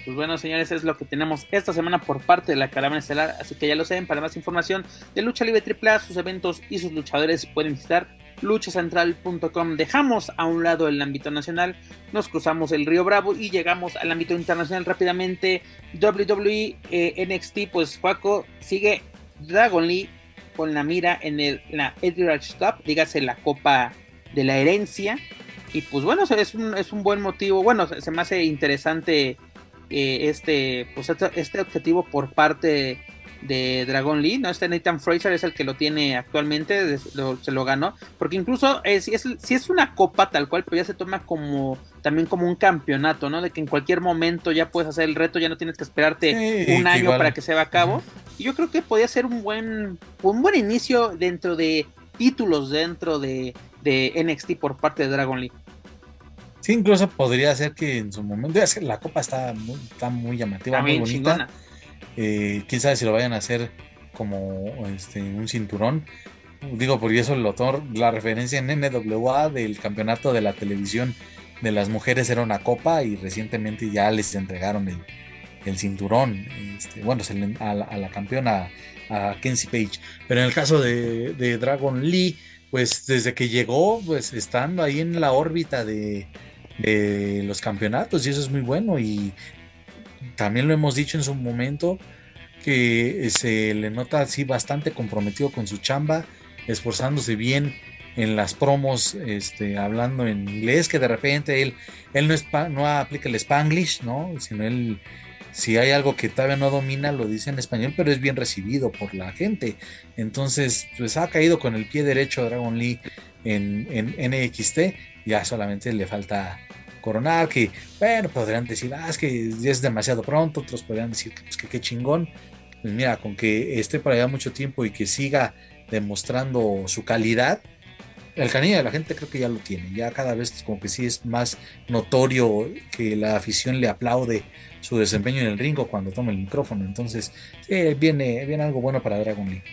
Pues bueno, señores, es lo que tenemos esta semana por parte de la Caravana Estelar. Así que ya lo saben, para más información de Lucha Libre AAA, sus eventos y sus luchadores pueden visitar luchacentral.com. Dejamos a un lado el ámbito nacional, nos cruzamos el Río Bravo y llegamos al ámbito internacional rápidamente. WWE eh, NXT, pues Juaco sigue Dragon Lee con la mira en el, la Edwards Cup, dígase la Copa de la Herencia. Y pues bueno, es un, es un buen motivo. Bueno, se, me hace interesante eh, este, pues este, este, objetivo por parte de Dragon Lee, ¿no? Este Nathan Fraser es el que lo tiene actualmente, se lo ganó, porque incluso eh, si, es, si es una copa tal cual, pero ya se toma como también como un campeonato, ¿no? De que en cualquier momento ya puedes hacer el reto, ya no tienes que esperarte un año para que se va a cabo. Y yo creo que podría ser un buen, un buen inicio dentro de títulos dentro de, de NXT por parte de Dragon Lee. Sí, incluso podría ser que en su momento, la copa está muy, está muy llamativa, muy bonita. Eh, quién sabe si lo vayan a hacer como este, un cinturón. Digo, por eso el autor, la referencia en NWA del campeonato de la televisión de las mujeres era una copa y recientemente ya les entregaron el, cinturón. Este, bueno, a, la, campeona, a Kenzie Page. Pero en el caso de, de, Dragon Lee, pues desde que llegó, pues estando ahí en la órbita de, de los campeonatos y eso es muy bueno y también lo hemos dicho en su momento que se le nota así bastante comprometido con su chamba, esforzándose bien en las promos, este, hablando en inglés, que de repente él, él no, es, no aplica el spanglish, ¿no? Sino él, si hay algo que todavía no domina, lo dice en español, pero es bien recibido por la gente. Entonces, pues ha caído con el pie derecho Dragon Lee en, en NXT, ya solamente le falta coronar, que bueno, podrían decir, ah, es que es demasiado pronto, otros podrían decir pues, que qué chingón. Pues mira, con que esté por allá mucho tiempo y que siga demostrando su calidad, el cariño de la gente creo que ya lo tiene, ya cada vez como que sí es más notorio que la afición le aplaude su desempeño en el ringo cuando toma el micrófono, entonces viene, viene algo bueno para Dragon League.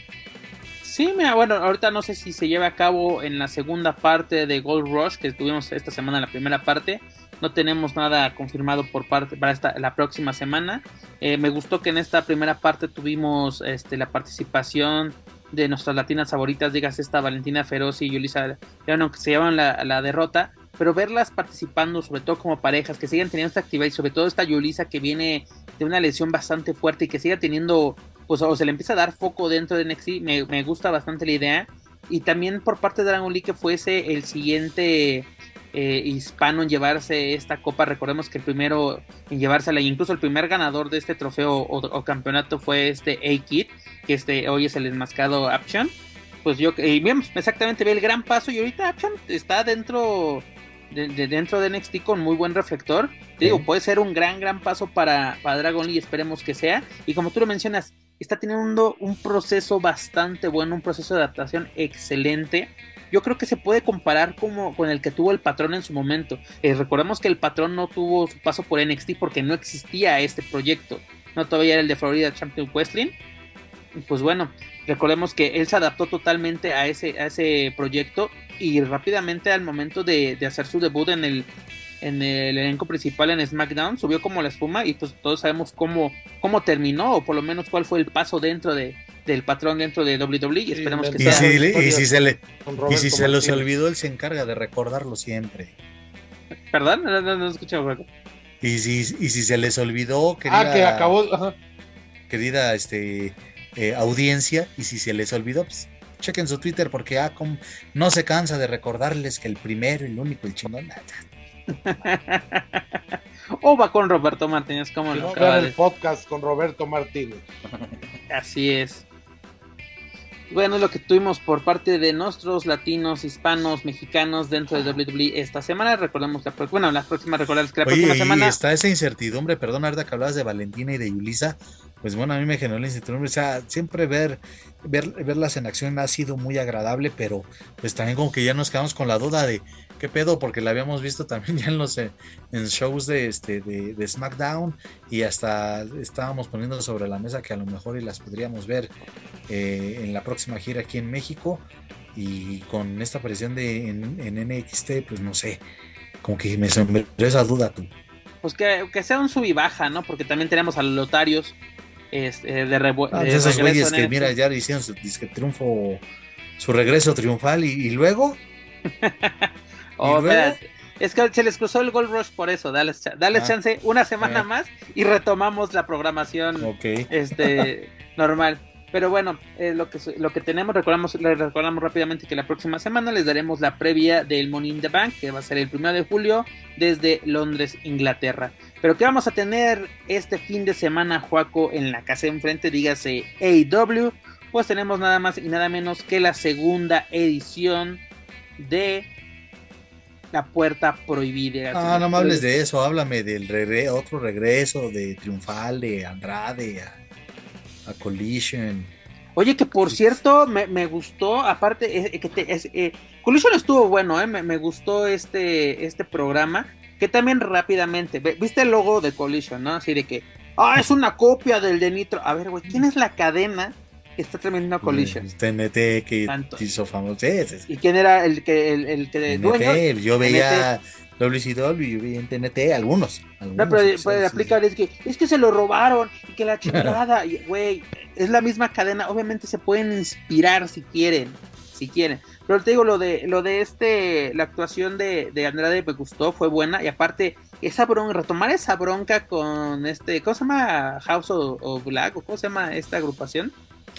Sí, mira, bueno, ahorita no sé si se lleva a cabo en la segunda parte de Gold Rush que tuvimos esta semana en la primera parte, no tenemos nada confirmado por parte para esta, la próxima semana. Eh, me gustó que en esta primera parte tuvimos este, la participación de nuestras latinas favoritas, digas esta Valentina Feroz y Yulisa que se llevan la, la, derrota, pero verlas participando, sobre todo como parejas, que sigan teniendo esta actividad y sobre todo esta Yulisa que viene de una lesión bastante fuerte y que siga teniendo, pues o se le empieza a dar foco dentro de NXT, me, me gusta bastante la idea. Y también por parte de Dragon League que fuese el siguiente eh, hispano en llevarse esta copa. Recordemos que el primero en llevársela, incluso el primer ganador de este trofeo o, campeonato fue este A-Kid, que este hoy es el enmascado Action. Pues yo, y bien, exactamente ve el gran paso y ahorita Action está dentro de, dentro de NXT con muy buen reflector. digo, puede ser un gran, gran paso para, para Dragon Lee, esperemos que sea. Y como tú lo mencionas, está teniendo un proceso bastante bueno, un proceso de adaptación excelente yo creo que se puede comparar como con el que tuvo el patrón en su momento. Eh, recordemos que el patrón no tuvo su paso por NXT porque no existía este proyecto. No todavía era el de Florida Champion Wrestling. Pues bueno, recordemos que él se adaptó totalmente a ese, a ese proyecto y rápidamente al momento de, hacer su debut en el, en el elenco principal en SmackDown subió como la espuma y pues todos sabemos cómo, cómo terminó o por lo menos cuál fue el paso dentro de, del patrón dentro de WWE y esperemos que sea. y si se le y si se los olvidó, él se encarga de recordarlo siempre. Perdón, no, no, no escuché. Y si, y si se les olvidó, querida, Ah, que acabó. ajá. querida este, eh, audiencia, y si se les olvidó, pues chequen su Twitter porque Acom no se cansa de recordarles que el primero, el único, el chingón. o va con Roberto Martínez, como Si lo no, acaba vean de- el podcast con Roberto Martínez. Así es. Bueno, es lo que tuvimos por parte de nuestros latinos, hispanos, mexicanos dentro de WWE esta semana. Recordemos la bueno, las próximas recordarles que la Oye, próxima y semana está esa incertidumbre, perdón, ahorita que hablabas de Valentina y de Yulisa, pues bueno, a mí me generó la incertidumbre, o sea, siempre ver, ver, verlas en acción ha sido muy agradable, pero pues también como que ya nos quedamos con la duda de qué pedo, porque la habíamos visto también ya en los eh, en shows de este de, de SmackDown y hasta estábamos poniendo sobre la mesa que a lo mejor y las podríamos ver eh, en la próxima gira aquí en México y con esta aparición de en, en NXT, pues no sé, como que me sembró esa duda tú. pues que, que sea un sub y baja, ¿no? Porque también tenemos a los lotarios este, de, revu- Ah, de de esos güeyes que mira, ya hicieron su disque triunfo, su regreso triunfal y, y luego. Oh, ¿Y luego? espérate. Es que se les cruzó el Gold Rush por eso, dales, cha- dales Ah. chance una semana Ah. más y retomamos la programación este normal. Pero bueno, eh, lo que lo que tenemos, recordamos, les recordamos rápidamente que la próxima semana les daremos la previa del Money in the Bank, que va a ser el primero de julio, desde Londres, Inglaterra. Pero que vamos a tener este fin de semana, Juaco, en la casa de enfrente, dígase AEW, pues tenemos nada más y nada menos que la segunda edición de La Puerta Prohibida. Ah, no me hables de eso, háblame del regre otro regreso de triunfal de Andrade a, a Collision. Oye, que por cierto, me, me gustó, aparte, eh, que te, es, eh, Collision estuvo bueno, eh, me, me gustó este, este programa, que también rápidamente, viste el logo de Collision, ¿no? Así de que, ah, es una copia del de Nitro. A ver, güey, ¿quién es la cadena que está transmitiendo a Collision? TNT que Tanto. hizo famoso. ¿Y quién era el que, el, el que dueño? Yo veía WCW, en TNT algunos. No, algunos episodios, pero sí, aplica, es que, es que se lo robaron y que la chingada, güey, es la misma cadena, obviamente se pueden inspirar si quieren, si quieren. Pero te digo, lo de, lo de este, la actuación de, de Andrade me gustó, fue buena, y aparte, esa bronca, retomar esa bronca con este, ¿cómo se llama? House of, of Black, o cómo se llama esta agrupación?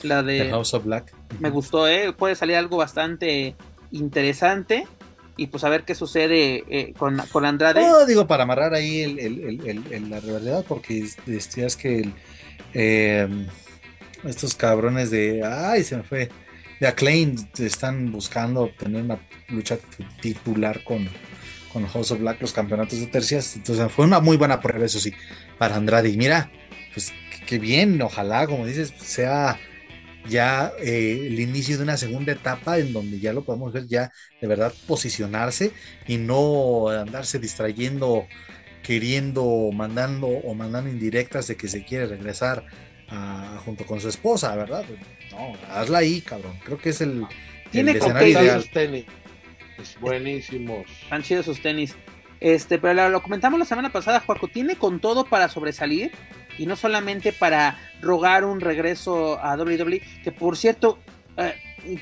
La The de, House of Black. me gustó, eh, puede salir algo bastante interesante, y pues a ver qué sucede eh, con, con Andrade. No, digo, para amarrar ahí la rivalidad, porque decías que el, eh, estos cabrones de. Ay, se me fue. De Acclaim están buscando tener una lucha titular con, con House of Black, los campeonatos de tercias. Entonces fue una muy buena prueba, eso sí, para Andrade. Y mira, pues qué bien, ojalá, como dices, sea ya eh, el inicio de una segunda etapa en donde ya lo podemos ver ya de verdad posicionarse y no andarse distrayendo, queriendo, mandando o mandando indirectas de que se quiere regresar a- junto con su esposa, ¿verdad? No, hazla ahí, cabrón. Creo que es el, Tiene el con escenario ideal. tenis. Buenísimos. Están chidos sus tenis. Este, pero lo, lo comentamos la semana pasada, Juaco, tiene con todo para sobresalir y no solamente para rogar un regreso a WWE, que por cierto, eh,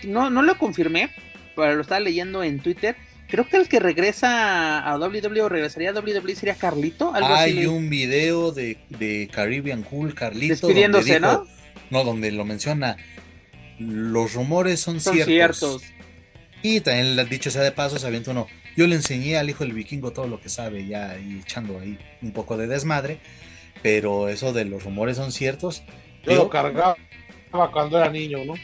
no, no lo confirmé, pero lo estaba leyendo en Twitter. Creo que el que regresa a WWE o regresaría a WWE sería Carlito, algo. Hay un video de, de Caribbean Cool, Carlito, Despidiéndose, donde dijo- ¿no? No, donde lo menciona. Los rumores son, Son ciertos. ciertos. Y también, dicho sea de paso, se avienta uno. Yo le enseñé al hijo del vikingo todo lo que sabe, ya y echando ahí un poco de desmadre. Pero eso de los rumores son ciertos. Yo Digo, lo cargaba cuando era niño, ¿no?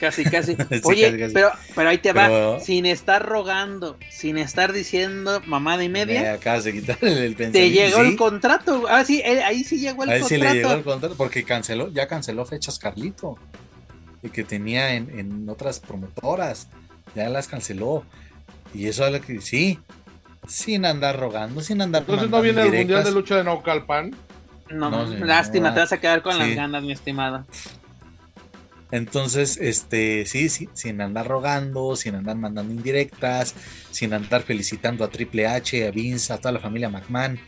Casi, casi. Sí, Oye, casi, casi. pero, pero ahí te Pero- va, sin estar rogando, sin estar diciendo mamada y Me media. acabas de quitar el, el Te pensamiento. llegó Sí, el contrato. Ah, sí, eh, ahí sí llegó el Ahí sí contrato. le llegó el contrato porque canceló, ya canceló fechas Carlito. Y que tenía en, en otras promotoras. Ya las canceló. Y eso es lo que sí. Sin andar rogando, sin andar Entonces no viene el Mundial de Lucha de Naucalpan. No, No, lástima, no, te vas a quedar con las ganas, mi estimado. Entonces, este, sí, sí, sin andar rogando, sin andar mandando indirectas, sin andar felicitando a Triple H, a Vince, a toda la familia McMahon,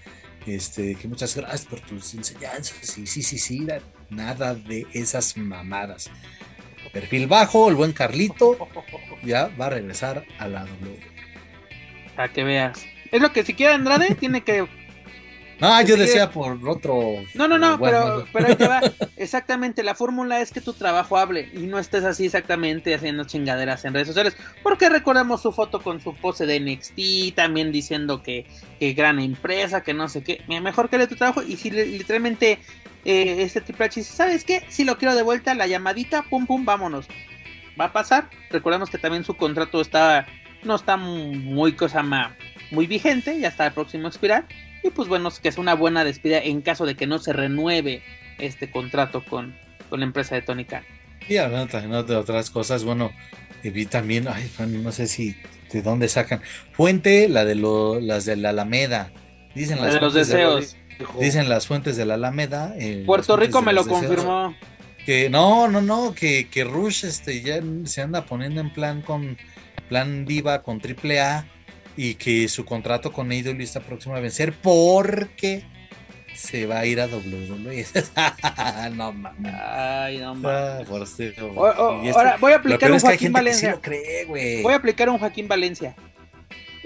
este, que muchas gracias por tus enseñanzas, sí, sí, sí, sí, da- nada de esas mamadas. Perfil bajo, el buen Carlito, ya va a regresar a la W. Para que veas. Es lo que si quiere Andrade, tiene que no, yo decía por otro. No, no, no, pero, pero ahí te va. Exactamente, la fórmula es que tu trabajo hable y no estés así exactamente haciendo chingaderas en redes sociales. Porque recordamos su foto con su pose de NXT, también diciendo que, que gran empresa, que no sé qué. Mejor que le tu trabajo. Y si literalmente eh, este Triple H dice, ¿sabes qué? Si lo quiero de vuelta, la llamadita, pum, pum, vámonos. Va a pasar. Recordemos que también su contrato está, no está muy cosa más, muy vigente, ya está el próximo a expirar y pues bueno, que es una buena despedida en caso de que no se renueve este contrato con, la empresa de Tony Khan. Y hablando también de otras cosas, bueno, vi también, ay, no sé si de dónde sacan. Fuente, la de lo, las de la Alameda. Dicen las de los deseos. dicen las fuentes de la Alameda. Eh, Puerto Rico me lo confirmó. Que no, no, no, que, que Rush este, ya se anda poniendo en plan con plan viva con triple A y que su contrato con AEW está próximo a vencer porque se va a ir a WWE. no mames. Ay, no mames. ahora voy a aplicar un Joaquín Valencia. voy a aplicar un Joaquín Valencia.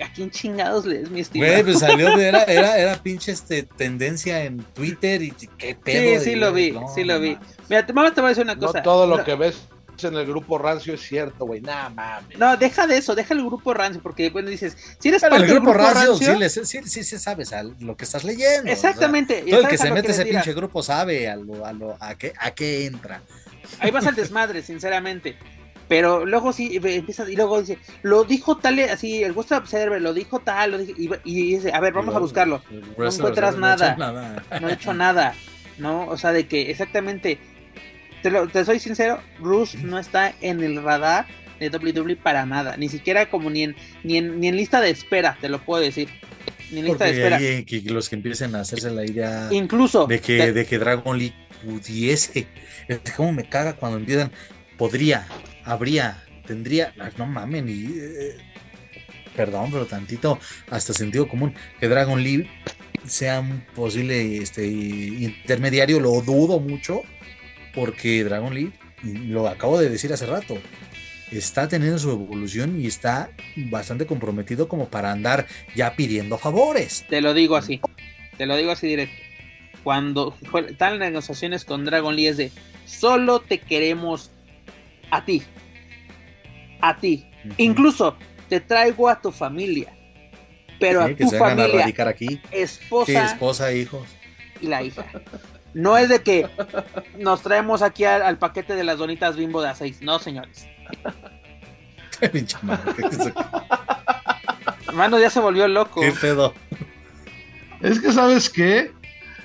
¿A quién chingados lees, mi estilo? Güey, pues salió, era, era, era pinche este, tendencia en Twitter y qué pedo. Sí, sí lo vi, sí lo vi. Mira, te, mamá te voy a decir una cosa. No todo lo que ves en el grupo rancio es cierto, güey. Nada mames. No, deja de eso, deja el grupo rancio, porque bueno, dices, si eres parte del grupo, rancio, sí, sí, sí, sabes a lo que estás leyendo. Exactamente. todo el que se mete ese pinche grupo sabe a, lo, a, lo, a, qué, a qué entra. Ahí vas al desmadre, sinceramente. Pero luego sí empiezas y luego dice, lo dijo tal, así, el gusto Observer lo dijo tal, lo y, dice, a ver, vamos a buscarlo. No encuentras nada, no he hecho nada, ¿no? O sea, de que exactamente te, soy sincero, Rush no está en el radar de WWE para nada, ni siquiera como ni en, ni en, ni en lista de espera, te lo puedo decir. Ni en lista de espera. que los que empiecen a hacerse la idea incluso de que, de que Dragon League pudiese, es como me caga cuando empiezan, podría, habría, tendría, no mamen, y eh, perdón, pero tantito hasta sentido común, que Dragon League sea un posible este, intermediario, lo dudo mucho, porque Dragon League, lo acabo de decir hace rato, está teniendo su evolución y está bastante comprometido como para andar ya pidiendo favores. Te lo digo así, te lo digo así directo. Cuando están las negociaciones con Dragon League es de solo te queremos a ti, a ti. Incluso te traigo a tu familia, pero a tu familia, aquí. esposa, esposa, hijos y la hija. No es de que nos traemos aquí al, paquete de las donitas bimbo de a seis. No, señores. Hermano, ya se volvió loco. Qué pedo. Es que, ¿sabes qué?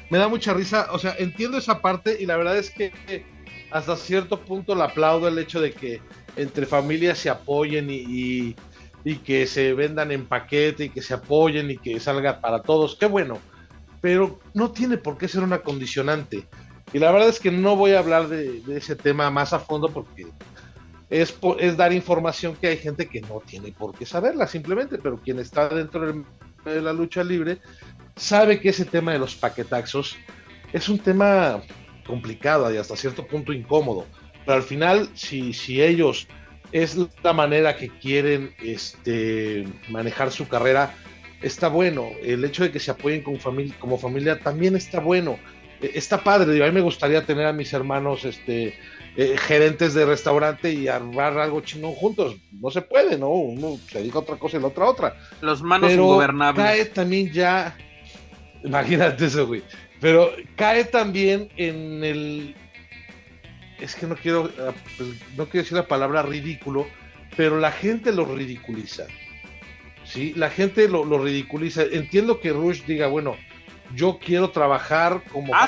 Me da mucha risa. O sea, entiendo esa parte y la verdad es que hasta cierto punto le aplaudo el hecho de que entre familias se apoyen y, y que se vendan en paquete y que se apoyen y que salga para todos. Qué bueno pero no tiene por qué ser una condicionante. Y la verdad es que no voy a hablar de, ese tema más a fondo porque es, es, dar información que hay gente que no tiene por qué saberla simplemente, pero quien está dentro de la lucha libre sabe que ese tema de los paquetaxos es un tema complicado y hasta cierto punto incómodo. Pero al final, si, si ellos es la manera que quieren este, manejar su carrera, está bueno. El hecho de que se apoyen como familia, como familia también está bueno. E, está padre. a mí me gustaría tener a mis hermanos este, eh, gerentes de restaurante y armar algo chingón juntos. No se puede, ¿no? Uno se dedica a otra cosa y la otra a otra. Los manos Pero Cae también ya. Imagínate eso, güey. Pero cae también en el. Es que no quiero, ah, pues, no quiero decir la palabra ridículo, pero la gente lo ridiculiza. ¿Sí? La gente lo, ridiculiza. Entiendo que Rush diga, bueno, yo quiero trabajar como ah,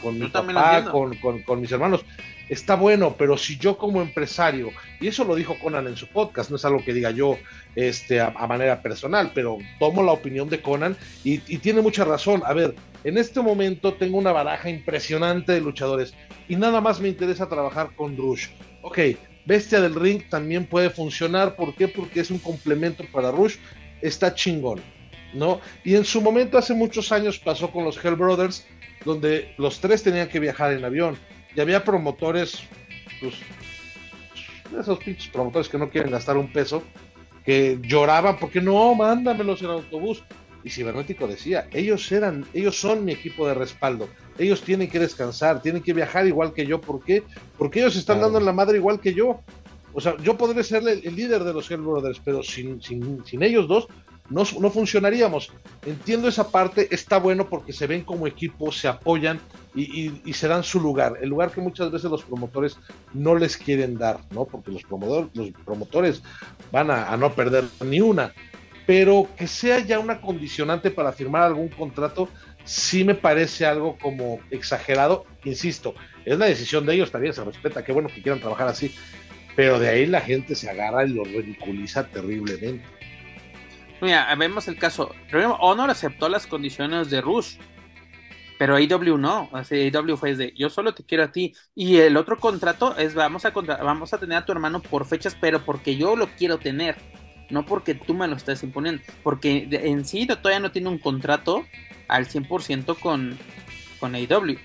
con, mi papá, con, mis hermanos. Está bueno, pero si yo como empresario, y eso lo dijo Conan en su podcast, no es algo que diga yo este, a, manera personal, pero tomo la opinión de Conan y, y, tiene mucha razón. A ver, en este momento tengo una baraja impresionante de luchadores y nada más me interesa trabajar con Rush. Ok, Bestia del Ring también puede funcionar. ¿Por qué? Porque es un complemento para Rush. Está chingón, ¿no? Y en su momento, hace muchos años, pasó con los Hell Brothers, donde los tres tenían que viajar en avión. Y había promotores, pues, esos pinches promotores que no quieren gastar un peso, que lloraban porque no, mándamelos en autobús. Y Cibernético decía, ellos eran, ellos son mi equipo de respaldo, ellos tienen que descansar, tienen que viajar igual que yo, ¿por qué? Porque ellos están dando en la madre igual que yo. O sea, yo podré ser el, líder de los Hell Brothers, pero sin, sin, sin ellos dos no, no, funcionaríamos. Entiendo esa parte, está bueno porque se ven como equipo, se apoyan y, se dan su lugar, el lugar que muchas veces los promotores no les quieren dar, ¿no? Porque los, promotores, los promotores van a, no perder ni una, pero que sea ya una condicionante para firmar algún contrato, sí me parece algo como exagerado, insisto, es la decisión de ellos, también se respeta, qué bueno que quieran trabajar así, pero de ahí la gente se agarra y lo ridiculiza terriblemente. Mira, vemos el caso. Honor aceptó las condiciones de Rush, pero AW no. AW fue de yo solo te quiero a ti. Y el otro contrato es vamos a, vamos a tener a tu hermano por fechas, pero porque yo lo quiero tener. No porque tú me lo estés imponiendo. Porque en sí todavía no tiene un contrato al 100% con, con AW.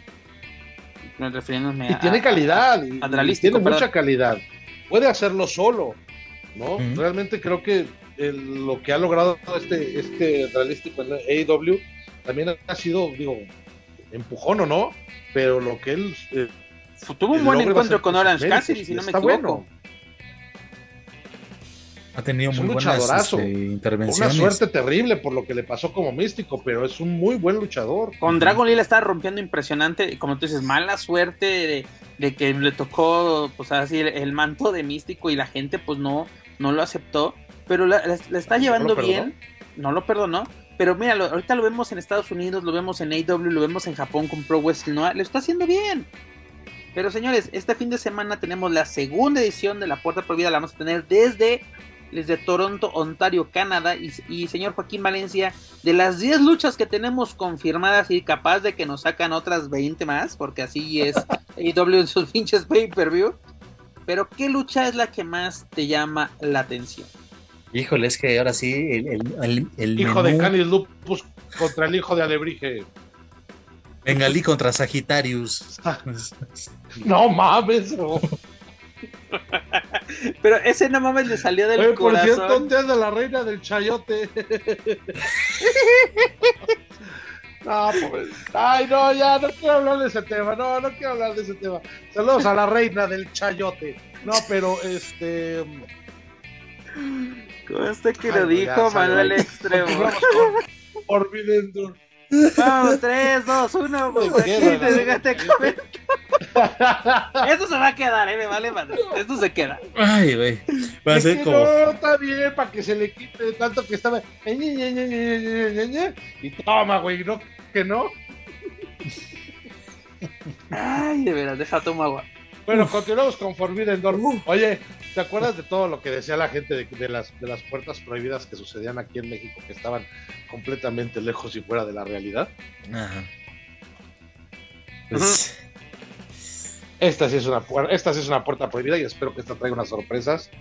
Refiriéndome y tiene calidad. tiene mucha calidad. Puede hacerlo solo. ¿no? Realmente creo que lo que ha logrado este, este realístico en AEW también ha sido, digo, empujón o no, pero lo que él... Eh, Tuvo un buen encuentro con Orange Cassidy, si no me equivoco. Ha tenido muy buenas este, intervenciones. Una suerte terrible por lo que le pasó como místico, pero es un muy buen luchador. Con Dragon Lee está rompiendo impresionante, como tú dices, mala suerte de, que le tocó, pues así, el, manto de místico y la gente pues no, no lo aceptó pero la, está llevando bien, no lo perdonó, pero mira, ahorita lo vemos en Estados Unidos, lo vemos en AW, lo vemos en Japón con Pro Wrestling Noah, lo está haciendo bien. Pero señores, este fin de semana tenemos la segunda edición de La Puerta Prohibida, la vamos a tener desde, desde Toronto, Ontario, Canadá. Y, señor Joaquín Valencia, de las 10 luchas que tenemos confirmadas y capaz de que nos sacan otras 20 más, porque así es AW en sus pinches pay-per-view. Pero ¿qué lucha es la que más te llama la atención? Híjole, es que ahora sí, el, el, hijo de Canis Lupus contra el hijo de Alebrije. Bengalí contra Sagitarius. no mames. Pero ese no mames le salió del Oye, por cierto, ¿dónde anda la reina del chayote? no, pues. Ay, no, ya no quiero hablar de ese tema. No, no quiero hablar de ese tema. Saludos a la reina del chayote. No, pero este. Este que lo dijo Manuel Extremo. Por dentro. Vamos, 3, 2, 1. Esto se va a quedar, eh, me vale madre. Esto se queda. Ay, güey. Va a ser como. No, está bien, para que se le quite tanto que estaba. Y toma, güey, ¿no? Que no. Ay, de veras, deja tomar agua. Bueno, continuamos con Forbidden Door. Oye, ¿te acuerdas de todo lo que decía la gente de, las, de las puertas prohibidas que sucedían aquí en México, que estaban completamente lejos y fuera de la realidad? Ajá. Pues, esta sí es una esta sí es una puerta prohibida y espero que esta traiga unas sorpresas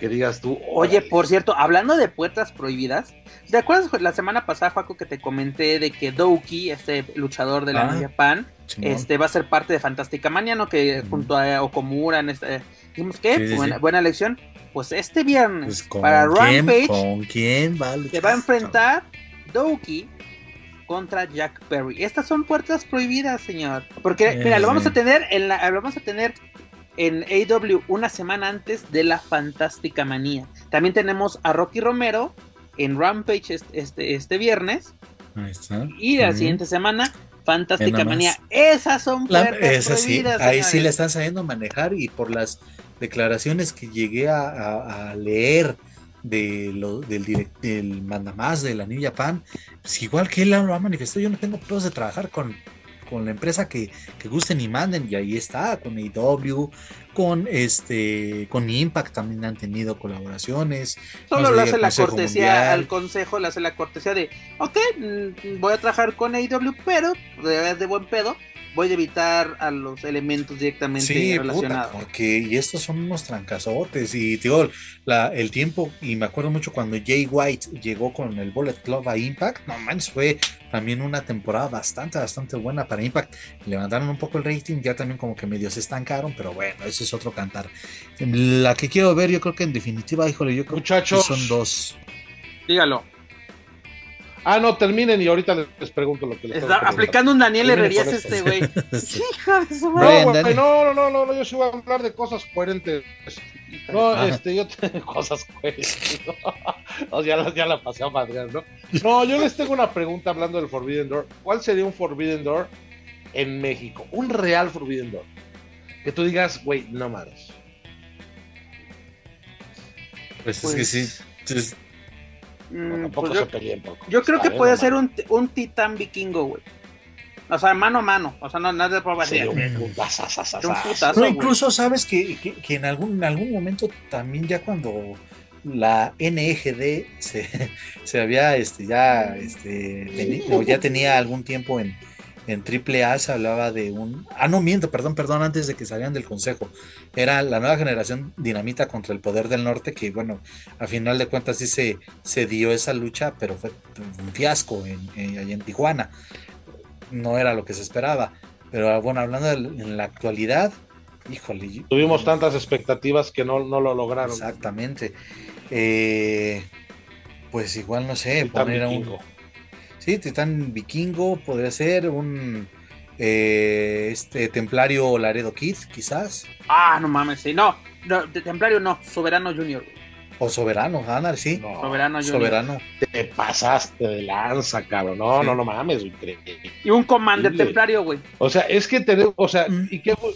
que digas tú. Oye, por cierto, hablando de puertas prohibidas, ¿te acuerdas la semana pasada, Juaco, que te comenté de que Douki, este luchador de la ah, Japan, este va a ser parte de Fantástica Mania, ¿no? Que junto a Okomura en este, dijimos que buena, elección. Pues este viernes pues, para Rampage ¿con quién va se va a enfrentar Douki contra Jack Perry. Estas son puertas prohibidas, señor. Porque mira, lo vamos a tener en la lo vamos a tener en AW una semana antes de la Fantástica Manía. También tenemos a Rocky Romero en Rampage este, este, este viernes. Ahí está. Y la siguiente semana Fantástica Manía. Esas son puertas Ahí sí le están sabiendo manejar y por las declaraciones que llegué a, leer de lo, del, del mandamás de la New Japan, pues igual que él lo ha manifestado, yo no tengo problemas de trabajar con, con la empresa que, que, gusten y manden, y ahí está, con AEW, con este, con Impact también han tenido colaboraciones. Solo le hace la cortesía al consejo, le hace la cortesía de, ok, mm, voy a trabajar con AEW, pero de, de buen pedo, voy a evitar a los elementos directamente Sí, puta, relacionados. porque y estos son unos trancazotes y digo, la, el tiempo, y me acuerdo mucho cuando Jay White llegó con el Bullet Club a Impact, no manches, fue también una temporada bastante, bastante buena para Impact. Levantaron un poco el rating, ya también como que medio se estancaron, pero bueno, ese es otro cantar. La que quiero ver, yo creo que en definitiva, híjole, yo creo Muchachos. que son dos. Dígalo. Ah, no, terminen y ahorita les, pregunto lo que les Está aplicando un Daniel Herrerías este güey. Sí. Hija de su madre. No, no, no, no, no, no, yo sí voy a hablar de cosas coherentes. No, Ajá. este, yo tengo cosas coherentes. No, ya, la, ya la pasé a madrear, ¿no? No, yo les tengo una pregunta hablando del Forbidden Door. ¿Cuál sería un Forbidden Door en México? Un real Forbidden Door. Que tú digas, güey, no mames. Pues, Pues, es que sí. Mm, tampoco pues se yo, peleen por yo creo que puede ser un, un titán vikingo, güey. O sea, mano a mano. O sea, no, nada de prueba un. Un putazo. No, güey. incluso sabes que, que- que en, algún, en algún momento también ya cuando la NGD se, se había este, ya, este, teni- o ya tenía algún tiempo en, en AAA, se hablaba de un... Ah, no, miento, perdón, perdón, antes de que salieran del consejo. Era la nueva generación Dinamita contra el Poder del Norte, que bueno, a final de cuentas sí se, se dio esa lucha, pero fue un fiasco en, en- allá en Tijuana. No era lo que se esperaba. Pero bueno, hablando de- en la actualidad, híjole. Tuvimos tantas expectativas que no, no lo lograron. Exactamente. Eh, pues igual no sé, poner a un. Sí, Titán Vikingo podría ser un eh, este Templario Laredo Kid, quizás. Ah, no mames, sí. No, no, de Templario no. Soberano Junior. güey. O Soberano, ganar, sí. No, Soberano Junior. Soberano. te pasaste de lanza, cabrón. No, Sí. no, no mames, increíble. Y un Commander. Templario, güey. O sea, es que tenemos, o sea, Mm. ¿y qué fue?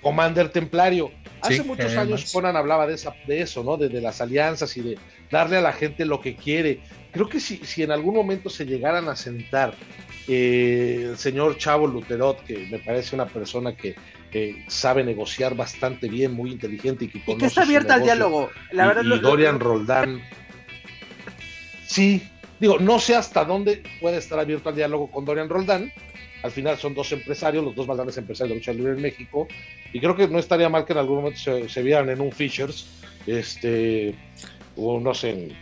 Commander Templario. Hace Sí, muchos además. años Conan hablaba de, esa, de eso, ¿no? De, de las alianzas y de darle a la gente lo que quiere. Creo que si, si en algún momento se llegaran a sentar eh, el señor Chavo Luterot, que me parece una persona que eh, sabe negociar bastante bien, muy inteligente y que Y conoce que está abierta al diálogo. La y- verdad, y, lo- Dorian Roldán. Sí, digo, no sé hasta dónde puede estar abierto al diálogo con Dorian Roldán. Al final son dos empresarios, los dos más grandes empresarios de lucha libre en México. Y creo que no estaría mal que en algún momento se, se vieran en un Fishers, este, o no sé,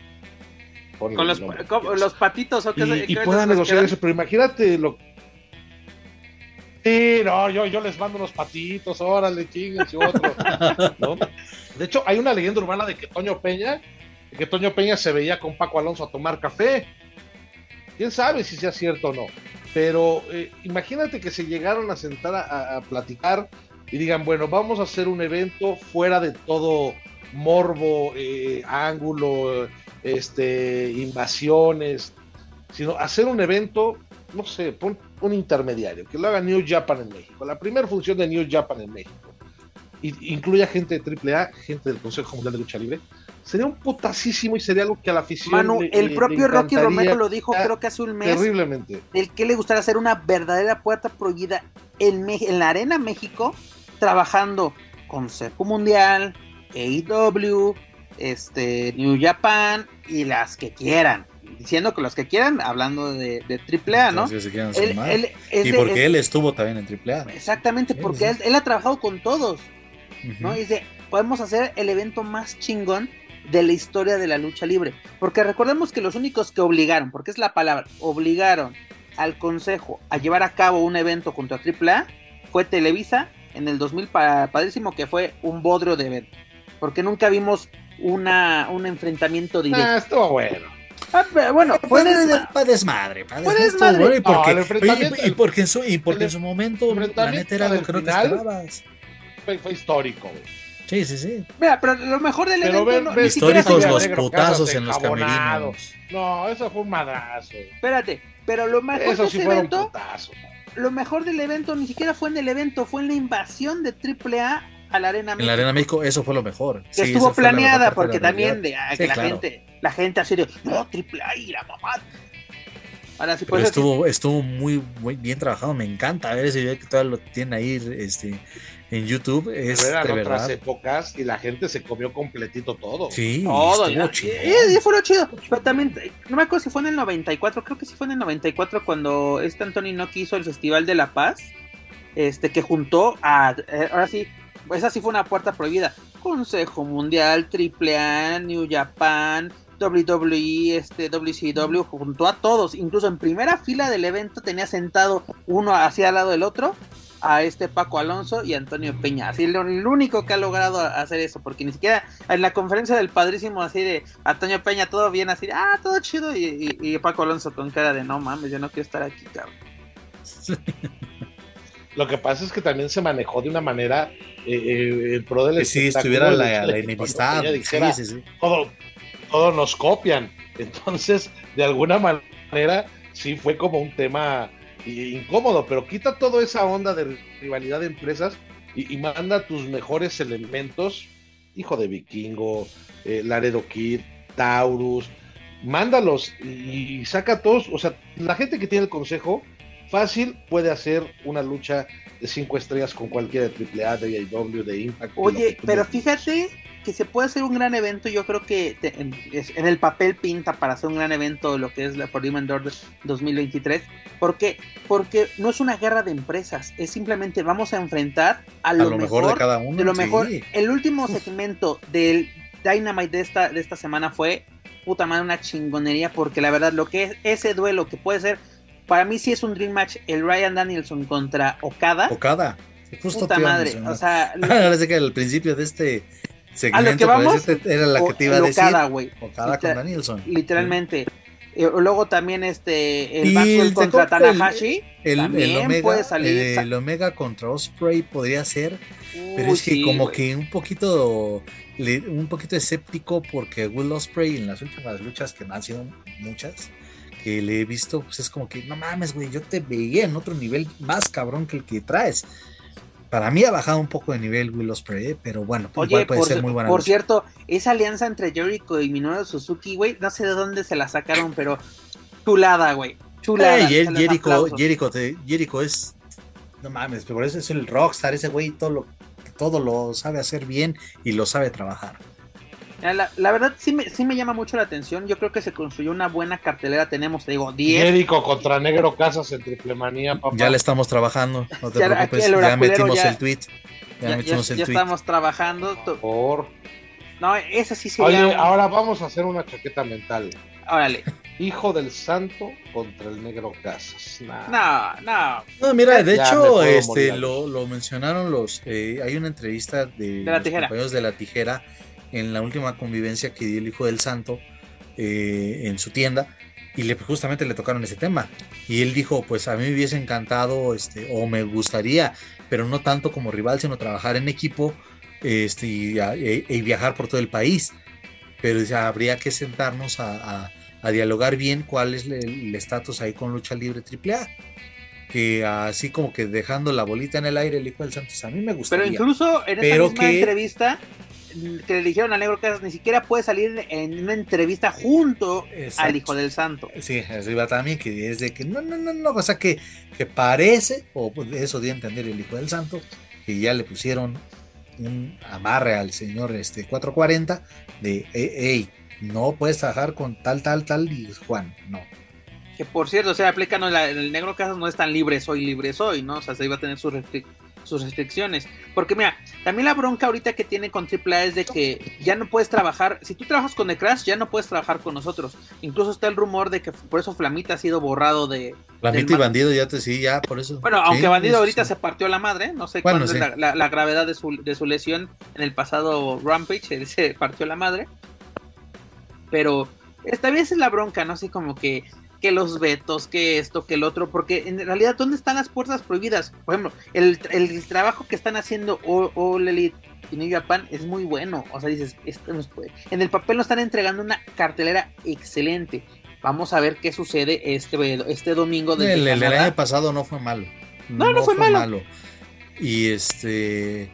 con los, con patitos o qué y, puedan negociar eso, pero imagínate lo. Sí, no, yo, yo les mando unos patitos, órale, chingues y otro. ¿no? De hecho, hay una leyenda urbana de que Toño Peña, de que Toño Peña se veía con Paco Alonso a tomar café. Quién sabe si sea cierto o no. Pero eh, imagínate que se llegaron a sentar a, platicar y digan, bueno, vamos a hacer un evento fuera de todo morbo, eh, ángulo, este, invasiones, sino hacer un evento, no sé, pon un intermediario, que lo haga New Japan en México, la primera función de New Japan en México, y incluya gente de AAA, gente del Consejo Mundial de Lucha Libre, sería un putasísimo y sería algo que a la afición Manu, le- el le- propio le Rocky Romero lo dijo, creo que hace un mes, terriblemente. del que le gustaría hacer una verdadera puerta prohibida en, Me- en la Arena México, trabajando con Cepu Mundial, AEW, este, New Japan y las que quieran. Diciendo que los que quieran, hablando de, de AAA, ¿no? Entonces, se quieran Él- sumar. él es y porque es- él estuvo también en AAA. Exactamente, porque él, él ha trabajado con todos. ¿no? Y dice, podemos hacer el evento más chingón de la historia de la lucha libre. Porque recordemos que los únicos que obligaron, porque es la palabra, obligaron al consejo a llevar a cabo un evento contra AAA fue Televisa en el 2000 pa- padrísimo que fue un bodrio de evento. Porque nunca vimos una, un enfrentamiento directo. Ah, estuvo bueno. Ah, pero bueno, Para fue desmadre, para Fue desmadre. desmadre. Y porque, No, y- y porque en su, y porque el en su momento, la enfrentamiento neta era lo que no te esperabas. Fue, fue histórico, güey. Sí, sí, sí. Mira, pero lo mejor del Pero evento ven- no- ven- ni siquiera Históricos fue- los Negro, putazos en los camerinos. No, eso fue un madrazo. Espérate, pero lo mejor Eso de sí ese fueron evento putazos. lo mejor del evento ni siquiera fue en el evento, fue en la invasión de AAA a la Arena En México. la Arena México, eso fue lo mejor. que Sí, estuvo fue planeada, porque de también de, ah, Sí, la claro. gente, la gente así de, no, AAA y la mamá. Ahora sí, Pero pues estuvo, estuvo muy, muy bien trabajado. Me encanta ver ese video que todavía lo tienen ahí este, en YouTube. Es Pero eran de otras verdad. épocas y la gente se comió completito todo. Sí, todo, estuvo ya, chingón. y- y fue lo chido. Pero también, eh, no me acuerdo si fue en el 94, creo que sí fue en el 94 cuando este Anthony Noki hizo el Festival de la Paz este, que juntó a, eh, ahora sí, esa sí fue una puerta prohibida. Consejo Mundial, AAA, New Japan, WWE, este, WCW, juntó a todos, incluso en primera fila del evento tenía sentado uno hacia al lado del otro a este Paco Alonso y Antonio Peña. Así el, el único que ha logrado hacer eso, porque ni siquiera en la conferencia del padrísimo así de Antonio Peña todo bien así, de, ah, todo chido y, y, y Paco Alonso con cara de no mames, yo no quiero estar aquí, cabrón. Lo que pasa es que también se manejó de una manera eh, eh, el pro del que sí estuviera la, la enemistad. Dijera, sí, sí, sí. Todo, todo nos copian. Entonces, de alguna manera, sí fue como un tema incómodo, pero quita toda esa onda de rivalidad de empresas y, manda tus mejores elementos, hijo de vikingo, eh, Laredo Kid, Taurus, mándalos y, y saca a todos, o sea, la gente que tiene el consejo fácil puede hacer una lucha cinco estrellas con cualquiera de AAA, de AEW, de Impact. Oye, pero fíjate que se puede hacer un gran evento, yo creo que te, en, en, el papel pinta para hacer un gran evento lo que es la Forbidden Door 2023. ¿Por qué? Porque no es una guerra de empresas, es simplemente vamos a enfrentar a lo, a lo mejor, mejor, de cada uno. De lo sí. mejor. El último segmento del Dynamite de esta, de esta semana fue puta madre una chingonería porque la verdad lo que es ese duelo que puede ser para mí sí es un Dream Match el Ryan Danielson contra Okada. Okada. Justo Puta madre. O sea, sé que al principio de este segmento a lo que vamos, era la que te iba a decir. Okada, güey. Okada con Danielson. Literalmente. Sí. Luego también este el Maxwell contra Tanahashi. El, también el, Omega, puede salir. El, el, Omega contra Osprey podría ser. Pero es que sí, como wey. que un poquito un poquito escéptico porque Will Osprey en las últimas luchas que no han sido muchas que le he visto, pues es como que, no mames, güey, yo te veía en otro nivel más cabrón que el que traes. Para mí ha bajado un poco de nivel Will Ospreay, pero bueno, Oye, igual puede por, ser muy buena. Por cierto, esa alianza entre Jericho y Minoru Suzuki, güey, no sé de dónde se la sacaron, pero chulada, güey. Chulada. Hey, Jericho, Jericho, te, Jericho es, no mames, pero por eso es el rockstar, ese güey todo lo, todo lo sabe hacer bien y lo sabe trabajar. La, la, verdad sí me, sí me llama mucho la atención. Yo creo que se construyó una buena cartelera. Tenemos, te digo, 10. Jericho contra Negro Casas en triple manía, papá. Ya le estamos trabajando. No te ya, preocupes. Ya metimos ya, el tweet. Ya, ya metimos el tweet. estamos trabajando. Por. No, esa sí sería. Oye, ahora vamos a hacer una chaqueta mental. Órale. Hijo del Santo contra el Negro Casas. Nah. No, no. No, mira, de hecho, este, lo, lo, mencionaron los. Eh, hay una entrevista de, de la los tijera. compañeros de la tijera en la última convivencia que dio el Hijo del Santo eh, en su tienda y le, justamente le tocaron ese tema. Y él dijo pues a mí me hubiese encantado este o me gustaría pero no tanto como rival sino trabajar en equipo este y, y, y viajar por todo el país pero ya habría que sentarnos a, a, a, dialogar bien cuál es el estatus ahí con lucha libre AAA que así como que dejando la bolita en el aire el hijo del Santos a mí me gustaría pero incluso en esa pero misma que, entrevista que le dijeron a Negro Casas ni siquiera puede salir en una entrevista junto Exacto. al Hijo del Santo. Sí, eso iba también, que es de que no, no, no, no, o sea que, que parece, o eso dio a entender el Hijo del Santo, que ya le pusieron un amarre al señor este 440 de, hey, no puedes trabajar con tal, tal, tal, y Juan, no. Que por cierto, o sea, aplican el Negro Casas no es tan libre soy, libre soy, ¿no? O sea, se iba a tener sus restricciones sus restricciones. Porque mira, también la bronca ahorita que tiene con AAA es de que ya no puedes trabajar, si tú trabajas con The Crash, ya no puedes trabajar con nosotros. Incluso está el rumor de que por eso Flamita ha sido borrado de... Flamita y Bandido ya te sí, ya por eso. Bueno, aunque Bandido ahorita sí. se partió la madre, no sé bueno, cuál es la, la, la, gravedad de su, de su lesión en el pasado Rampage, él se partió la madre. Pero esta vez es la bronca, ¿no? Así como que que los vetos, que esto, que el otro, porque en realidad, ¿dónde están las puertas prohibidas? Por ejemplo, el, el, trabajo que están haciendo All Elite y New Japan es muy bueno. O sea, dices, esto nos puede. en el papel nos están entregando una cartelera excelente. Vamos a ver qué sucede este, este domingo. De el, el, el, año pasado no fue malo. No, no, no fue, fue malo. malo. Y este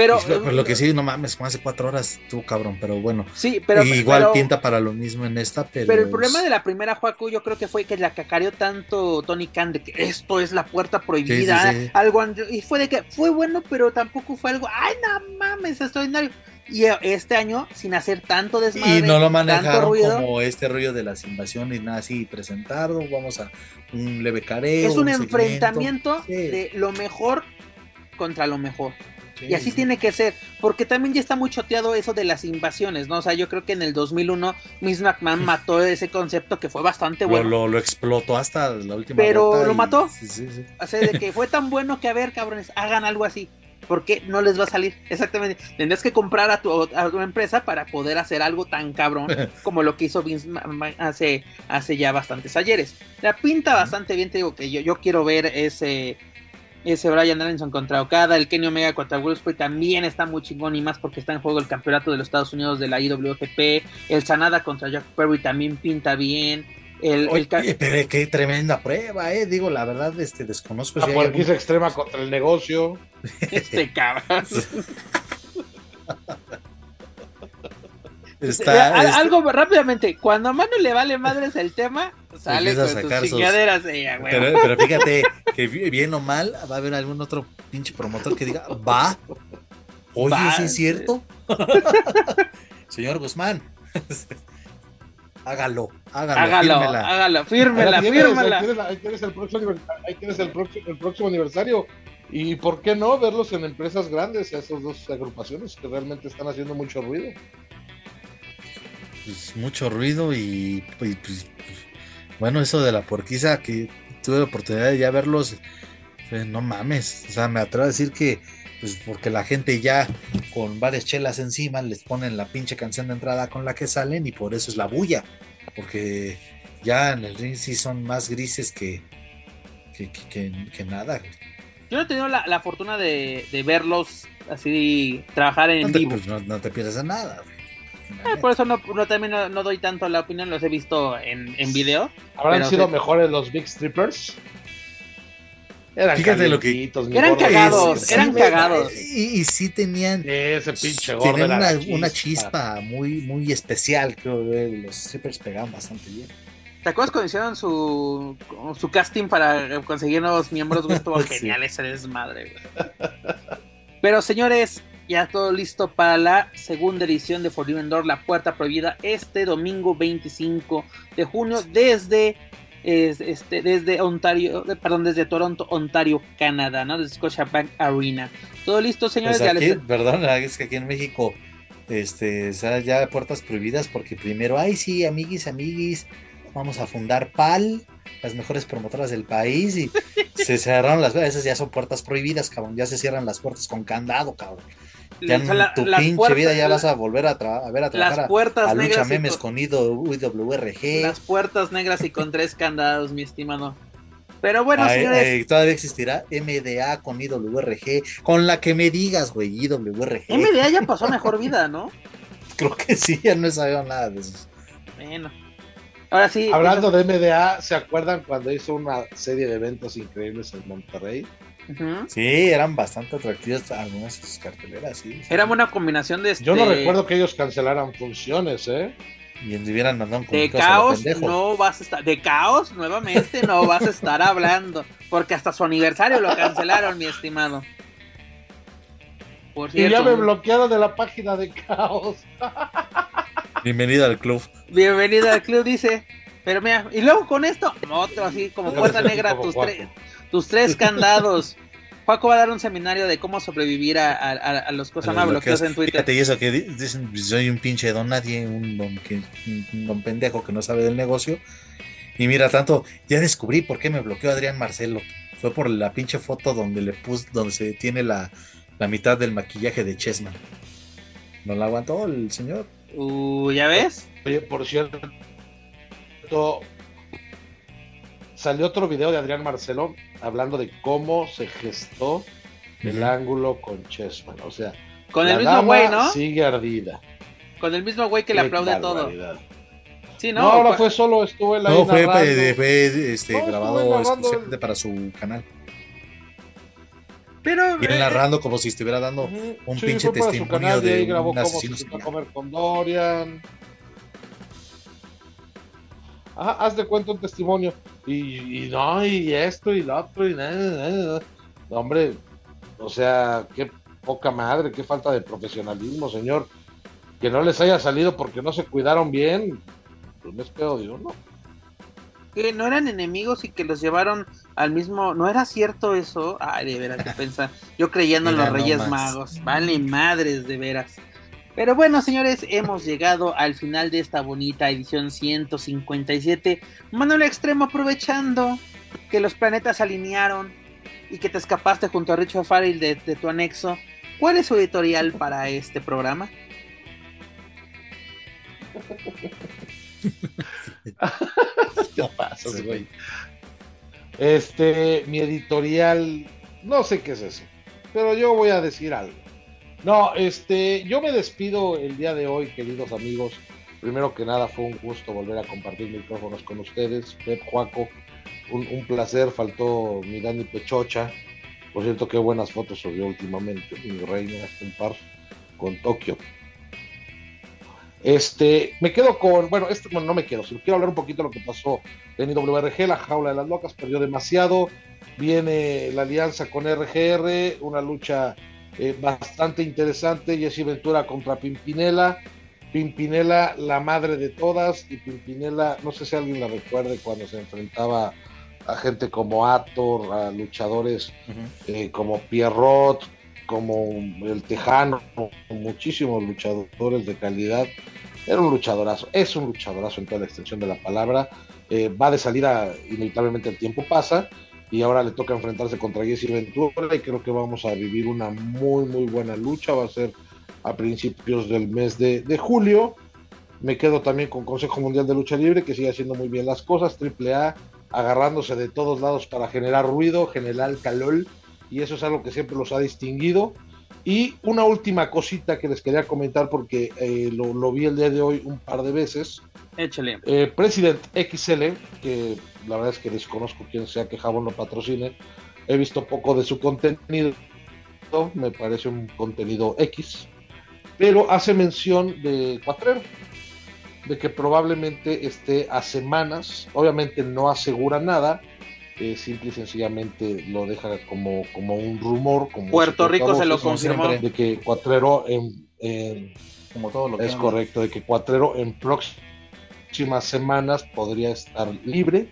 pero, pues lo que sí, no mames, como hace cuatro horas tú, cabrón, pero bueno. Sí, pero. Igual pero, pinta para lo mismo en esta, pero. Pero el problema de la primera, Juaco, yo creo que fue que la cacareó tanto Tony Khan de que esto es la puerta prohibida. Sí, sí, sí. Algo. Y fue de que fue bueno, pero tampoco fue algo. ¡Ay, no mames! Extraordinario. Y este año, sin hacer tanto desmadre, Y no lo manejaron ruido, como este rollo de las invasiones, nada así presentado. Vamos a un leve careo. es un, enfrentamiento de lo mejor contra lo mejor. Y así sí. tiene que ser, porque también ya está muy choteado eso de las invasiones, ¿no? O sea, yo creo que en el 2001 Miss McMahon mató ese concepto que fue bastante bueno. lo, lo explotó hasta la última Pero lo y- mató. Sí, sí, sí. O sea, de que fue tan bueno que, a ver, cabrones, hagan algo así. Porque no les va a salir. Exactamente. Tendrías que comprar a tu, a tu empresa para poder hacer algo tan cabrón como lo que hizo Vince hace, hace ya bastantes ayeres. La pinta bastante bien, te digo que yo, yo quiero ver ese, ese Brian Danielson contra Okada, el Kenny Omega contra Wolfsburg también está muy chingón y más porque está en juego el campeonato de los Estados Unidos de la IWGP. El Sanada contra Jack Perry también pinta bien. El, Oye, pero qué tremenda prueba, eh. Digo, la verdad, este desconozco La si puerquiza algún- extrema contra el negocio. este cabrón. Está, Al- está- Algo rápidamente, cuando a Manu le vale madres el tema, sale Empieza a con sacar sus sus- chingaderas. sí, a huevo. Pero, pero fíjate que bi- bien o mal va a haber algún otro pinche promotor que diga, va. Oye, ¿sí es cierto? Señor Guzmán, hágalo, hágalo, hágalo, fírmela. hágalo, fírmela, Ahí tienes, fírmela. tienes ahí tienes el próximo aniversario- ahí tienes el próximo, el próximo aniversario. Y por qué no verlos en empresas grandes, esas dos agrupaciones que realmente están haciendo mucho ruido. Pues, mucho ruido y, y, pues, pues, bueno, eso de la porquiza que tuve la oportunidad de ya verlos, pues, no mames, o sea, me atrevo a decir que pues porque la gente ya con varias chelas encima les ponen la pinche canción de entrada con la que salen y por eso es la bulla, porque ya en el ring sí son más grises que, que, que- que- que nada. Yo no he tenido la, la fortuna de, de verlos así trabajar en No te, vivo. pues, no, no te pierdes de nada. güey. Eh, por eso no, no- también no, no doy tanto la opinión, los he visto en, en video. ¿Habrán sido sí. mejores los Big Strippers? Eran Fíjate lo que- Eran cagados, Sí, eran sí, cagados. Y, y sí tenían Ese pinche gordo Tenían una, la una chispa muy, muy especial, creo que los strippers pegaban bastante bien. ¿Te acuerdas cuando hicieron su, su casting para conseguir nuevos miembros? Estuvo Sí. genial ese desmadre, güey. Pero señores, ya todo listo para la segunda edición de Forbidden Door, La Puerta Prohibida, este domingo 25 de junio desde, es- este, desde Ontario, eh, perdón, desde Toronto, Ontario, Canadá, ¿no? Desde Scotiabank Arena. Todo listo, señores. Pues aquí, perdón, es que aquí en México este, están ya puertas prohibidas porque primero, ay sí, amiguis, amiguis, vamos a fundar PAL, las mejores promotoras del país y se cerraron las esas ya son puertas prohibidas, cabrón, ya se cierran las puertas con candado, cabrón. Ya en la- tu pinche puertas- vida ya vas a volver a, tra- a ver a trabajar las a- puertas a, Lucha Memes con- con IWRG. Las puertas negras y con tres candados, mi estimado. Pero bueno, Ay, señores, ay, todavía existirá MDA con IWRG, con la que me digas, güey, IWRG. MDA ya pasó mejor vida, ¿no? Creo que sí, ya no he sabido nada de eso. Bueno. Ahora sí. Hablando de MDA, ¿se acuerdan cuando hizo una serie de eventos increíbles en Monterrey? Sí, eran bastante atractivas algunas de sus carteleras, sí. sí. Era una combinación de este, Yo no recuerdo que ellos cancelaran funciones, ¿eh? Y les hubieran mandado un de caos no vas a estar de caos nuevamente no vas a estar hablando porque hasta su aniversario lo cancelaron mi estimado por Y ya me bloquearon de la página de Caos. Bienvenido al club. bienvenido al club dice pero mira y luego con esto otro así como puerta negra tus tres tus tres candados Juaco va a dar un seminario de cómo sobrevivir a, a, a- a los cosas más bloqueos en Twitter Fíjate, y eso que di- dicen, soy un pinche don nadie, un don, que, un don pendejo que no sabe del negocio. Y mira, tanto, ya descubrí por qué me bloqueó Adrián Marcelo. Fue por la pinche foto donde le puse, donde se tiene la, la mitad del maquillaje de Chessman. No la aguantó el señor. uh, ya ves Oye, por cierto, salió otro video de Adrián Marcelo hablando de cómo se gestó el ángulo con Chessman. O sea, con la el mismo güey no Sigue ardida. con el mismo güey que le aplaude todo sí No, no ahora fue solo, estuvo él ahí No, fue, narrando. fue- fue, este, No, grabado exclusivamente para su canal. pero Y él eh, narrando como si estuviera dando un Sí, pinche testimonio de ahí grabó un cómo asesino a comer con Dorian. Ajá, haz de cuenta un testimonio. Y, y no, y esto y lo otro, y nada, nada, nada. No, hombre, o sea, qué poca madre, qué falta de profesionalismo, señor. que no les haya salido porque no se cuidaron bien, pues me espero de uno. Que no eran enemigos y que los llevaron al mismo. ¿No era cierto eso? Ay, de veras, que pensar. Yo creyendo en los Reyes Magos. Vale, madres, de veras. Pero bueno, señores, hemos llegado al final de esta bonita edición 157. Manuel Extremo, aprovechando que los planetas alinearon y que te escapaste junto a Richard Farrell de, de tu anexo, ¿cuál es su editorial para este programa? ¿Qué pasa, güey? Este, mi editorial, no sé qué es eso, pero yo voy a decir algo. No, este, yo me despido el día de hoy, queridos amigos. Primero que nada, fue un gusto volver a compartir micrófonos con ustedes. Pep Juaco, un, placer. Faltó mi Dani Pechocha. Por cierto, qué buenas fotos subió últimamente mi reina en par con Tokio. Este, me quedo con, bueno, este, bueno, no me quedo, sino quiero hablar un poquito de lo que pasó en IWRG, la jaula de las locas, perdió demasiado, viene la alianza con RGR, una lucha eh, bastante interesante, Jesse Ventura contra Pimpinela, Pimpinela la madre de todas, y Pimpinela, no sé si alguien la recuerde cuando se enfrentaba a gente como Ator, a luchadores eh, como Pierrot, como el Tejano, muchísimos luchadores de calidad. Era un luchadorazo, es un luchadorazo en toda la extensión de la palabra. Eh, va de salida, inevitablemente el tiempo pasa, y ahora le toca enfrentarse contra Jesse Ventura, y creo que vamos a vivir una muy, muy buena lucha. Va a ser a principios del mes de, julio. Me quedo también con Consejo Mundial de Lucha Libre, que sigue haciendo muy bien las cosas. AAA agarrándose de todos lados para generar ruido, generar calor y eso es algo que siempre los ha distinguido. Y una última cosita que les quería comentar porque eh, lo, vi el día de hoy un par de veces. Échale. Eh, President XL, que la verdad es que desconozco quién sea que Jabón lo patrocine. He visto poco de su contenido. Me parece un contenido X. Pero hace mención de Cuatrero. De que probablemente esté a semanas. Obviamente no asegura nada simple y sencillamente lo deja como, como un rumor. Como Puerto Rico se lo confirmó. De que Cuatrero en, como todo lo que es correcto, de que Cuatrero en próximas semanas podría estar libre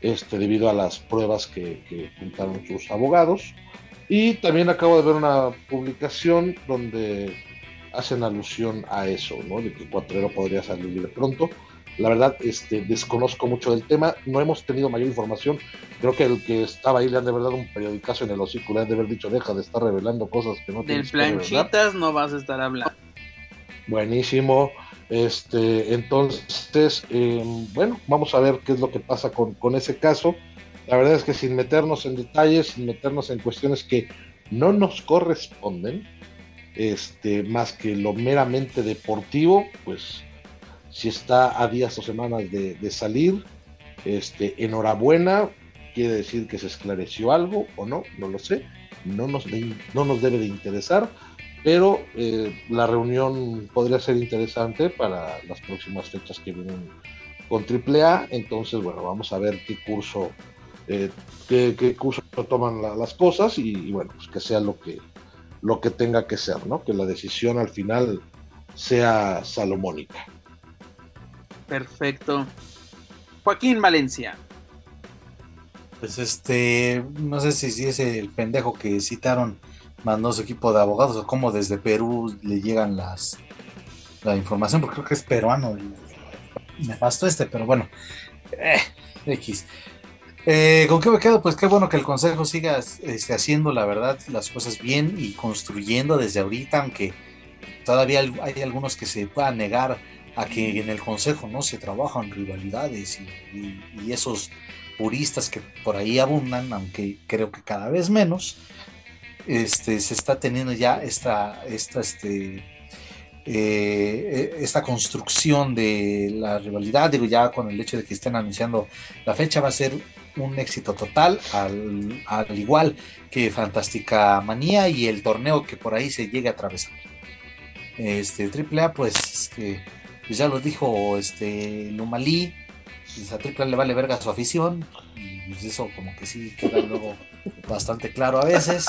este, debido a las pruebas que, que juntaron sus abogados. Y también acabo de ver una publicación donde hacen alusión a eso, ¿no? De que Cuatrero podría salir libre pronto. La verdad, este, desconozco mucho del tema, no hemos tenido mayor información. Creo que el que estaba ahí le han de verdad un periodicazo en el hocico, le han de haber dicho, deja de estar revelando cosas que no Del planchitas no vas a estar hablando. Buenísimo. Este, entonces, em, bueno, vamos a ver qué es lo que pasa con, con ese caso. La verdad es que sin meternos en detalles, sin meternos en cuestiones que no nos corresponden, este, más que lo meramente deportivo, pues si está a días o semanas de, salir, este, enhorabuena, quiere decir que se esclareció algo o no, no lo sé, no nos, no nos debe de interesar, pero eh, la reunión podría ser interesante para las próximas fechas que vienen con AAA, entonces bueno, vamos a ver qué curso, eh, qué, curso toman las cosas y, bueno, pues que sea lo que, lo que tenga que ser, ¿no? Que la decisión al final sea salomónica. Perfecto. Joaquín Valencia. Pues este, no sé si, es el pendejo que citaron mandó su equipo de abogados o cómo desde Perú le llegan las la información, porque creo que es peruano me nefasto este, pero bueno, eh, X. Eh, ¿Con qué me quedo? Pues qué bueno que el consejo siga este, haciendo, la verdad, las cosas bien y construyendo desde ahorita, aunque todavía hay algunos que se puedan negar a que en el Consejo no se trabajan rivalidades y, esos puristas que por ahí abundan, aunque creo que cada vez menos, este, se está teniendo ya esta, esta, este, eh, esta construcción de la rivalidad, digo ya con el hecho de que estén anunciando la fecha va a ser un éxito total, al, al igual que Fantástica Manía y el torneo que por ahí se llegue a atravesar. Este AAA, pues que pues ya lo dijo este Lumalí, pues a Triple le vale verga su afición, y pues eso como que sí queda luego bastante claro a veces.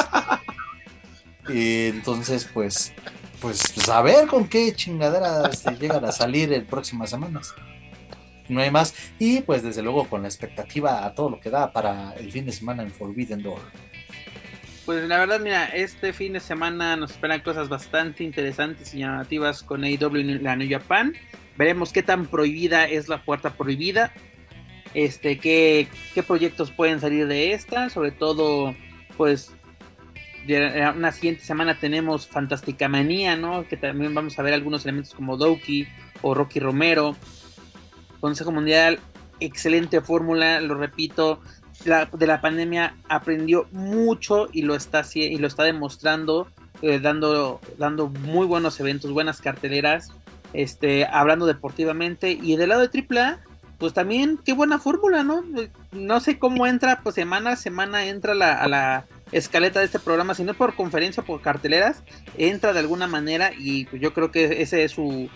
entonces, pues, pues, pues a ver con qué chingaderas llegan a salir en próximas semanas. No hay más. Y pues desde luego con la expectativa a todo lo que da para el fin de semana en Forbidden Door. Pues la verdad, mira, este fin de semana nos esperan cosas bastante interesantes y llamativas con AEW y la New Japan. Veremos qué tan prohibida es la puerta prohibida. Este, qué, qué proyectos pueden salir de esta. Sobre todo, pues, una siguiente semana tenemos Fantástica Manía, ¿no? Que también vamos a ver algunos elementos como Doki o Rocky Romero. Consejo Mundial, excelente fórmula, lo repito, de la pandemia aprendió mucho y lo está, y lo está demostrando, eh, dando, dando muy buenos eventos, buenas carteleras, este, hablando deportivamente. Y del lado de AAA, pues también qué buena fórmula, ¿no? No sé cómo entra, pues semana a semana entra a la escaleta de este programa, si no por conferencia por carteleras, entra de alguna manera y pues yo creo que ese es su,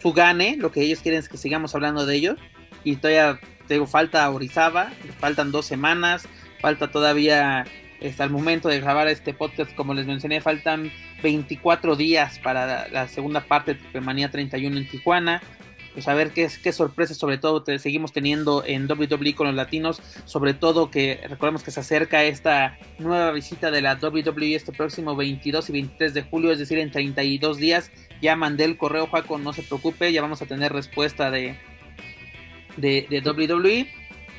su gane, lo que ellos quieren es que sigamos hablando de ellos. Y todavía digo, falta Orizaba, faltan dos semanas, falta todavía hasta este, el momento de grabar este podcast, como les mencioné, faltan 24 días para la, segunda parte de Manía 31 en Tijuana. Pues a ver qué, qué sorpresas, sobre todo, seguimos teniendo en WWE con los latinos. Sobre todo que recordemos que se acerca esta nueva visita de la WWE este próximo 22 y 23 de julio, es decir, en 32 días. Ya mandé el correo, Juaco, no se preocupe, ya vamos a tener respuesta de, de, de WWE.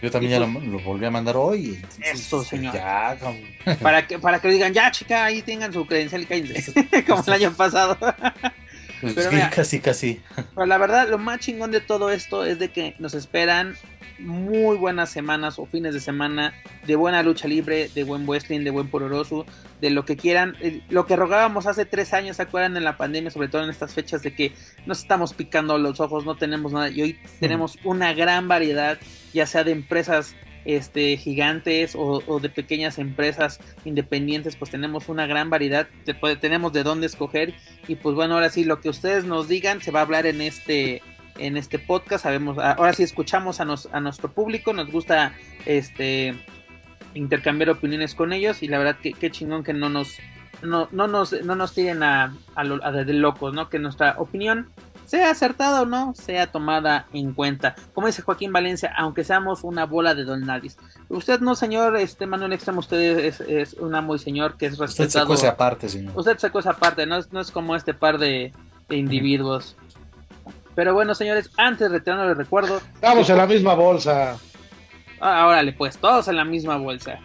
Yo también ya pues lo, volví a mandar hoy. eso, señor. para, que, para que digan, ya, chica, ahí tengan su credencial y cállense. Como el año pasado. Pues pero casi, casi. Pero la verdad, lo más chingón de todo esto es de que nos esperan muy buenas semanas o fines de semana de buena lucha libre, de buen wrestling, de buen pororoso, de lo que quieran. Lo que rogábamos hace tres años, ¿se acuerdan en la pandemia? Sobre todo en estas fechas de que nos estamos picando los ojos, no tenemos nada. Y hoy tenemos una gran variedad, ya sea de empresas este, gigantes o, de pequeñas empresas independientes, pues tenemos una gran variedad, tenemos de dónde escoger y pues bueno, ahora sí, lo que ustedes nos digan se va a hablar en este en este podcast. Sabemos, ahora sí escuchamos a, a nuestro público, nos gusta este intercambiar opiniones con ellos y la verdad que qué chingón que no nos no, no nos no nos tiren a, a, de locos, ¿no? Que nuestra opinión sea acertada o no, sea tomada en cuenta. Como dice Joaquín Valencia, aunque seamos una bola de don nadie. Usted no, señor este Manuel Extremo, usted es, es un muy señor que es respetado. Usted sacó aparte, señor. Usted sacó esa parte, no es, no es como este par de, individuos. Pero bueno, señores, antes de retirarnos les recuerdo. Estamos en la misma bolsa. Ah, órale, pues, todos en la misma bolsa.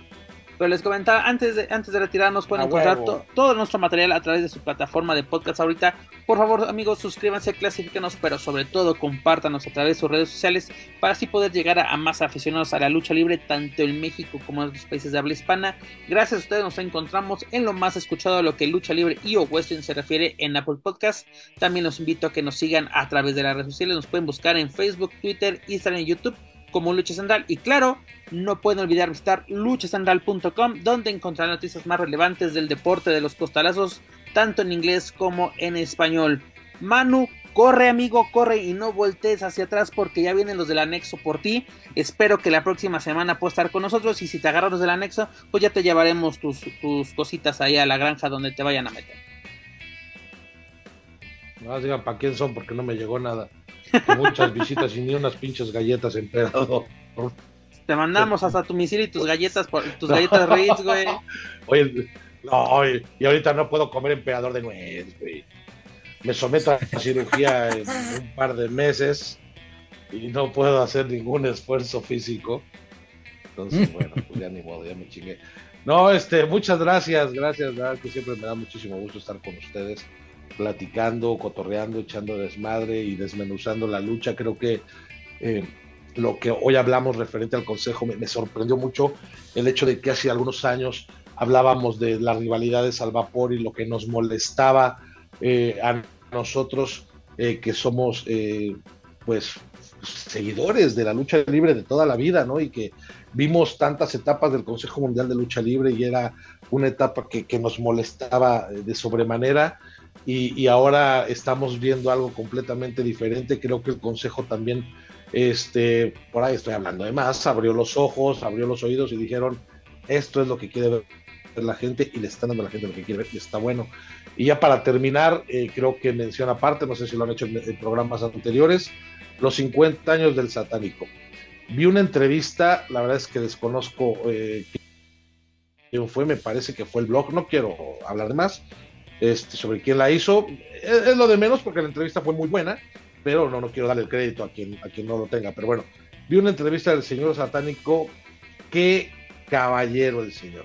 Pero les comentaba, antes de, antes de retirarnos, pueden encontrar todo nuestro material a través de su plataforma de podcast ahorita. Por favor, amigos, suscríbanse, clasifíquenos, pero sobre todo compártanos a través de sus redes sociales para así poder llegar a, más aficionados a la lucha libre, tanto en México como en otros países de habla hispana. Gracias a ustedes nos encontramos en lo más escuchado a lo que lucha libre y o western se refiere en Apple Podcast. También los invito a que nos sigan a través de las redes sociales. Nos pueden buscar en Facebook, Twitter, Instagram y YouTube como Lucha Central. Y claro, no pueden olvidar visitar luchacentral.com, donde encontrarán noticias más relevantes del deporte de los costalazos, tanto en inglés como en español. Manu, corre amigo, corre y no voltees hacia atrás porque ya vienen los del anexo por ti. Espero que la próxima semana puedas estar con nosotros y si te agarras del anexo, pues ya te llevaremos tus, tus cositas ahí a la granja donde te vayan a meter. No digan para quién son porque no me llegó nada muchas visitas y ni unas pinches galletas emperador. Te mandamos hasta tu misil y tus galletas, tus galletas Ritz, güey. Oye, no, y ahorita no puedo comer emperador de nuez, güey. Me someto a la cirugía en un par de meses y no puedo hacer ningún esfuerzo físico. Entonces, bueno, pues ya ni modo, ya me chingué. No, este, muchas gracias, gracias, verdad que siempre me da muchísimo gusto estar con ustedes platicando, cotorreando, echando desmadre y desmenuzando la lucha. Creo que eh, lo que hoy hablamos referente al Consejo me, sorprendió mucho el hecho de que hace algunos años hablábamos de las rivalidades al vapor y lo que nos molestaba eh, a nosotros eh, que somos pues seguidores de la lucha libre de toda la vida, ¿no? Y que vimos tantas etapas del Consejo Mundial de Lucha Libre y era una etapa que, que nos molestaba de sobremanera y, ahora estamos viendo algo completamente diferente. Creo que el Consejo también, este, por ahí estoy hablando de más, abrió los ojos, abrió los oídos y dijeron, esto es lo que quiere la gente y le están dando a la gente lo que quiere ver y está bueno. Y ya para terminar, eh, creo que menciona aparte, no sé si lo han hecho en, programas anteriores, los 50 años del satánico. Vi una entrevista, la verdad es que desconozco eh, quién fue, me parece que fue el blog, no quiero hablar de más este, sobre quién la hizo. Es, lo de menos porque la entrevista fue muy buena, pero no, no quiero darle el crédito a quien, a quien no lo tenga. Pero bueno, vi una entrevista del señor satánico, qué caballero el señor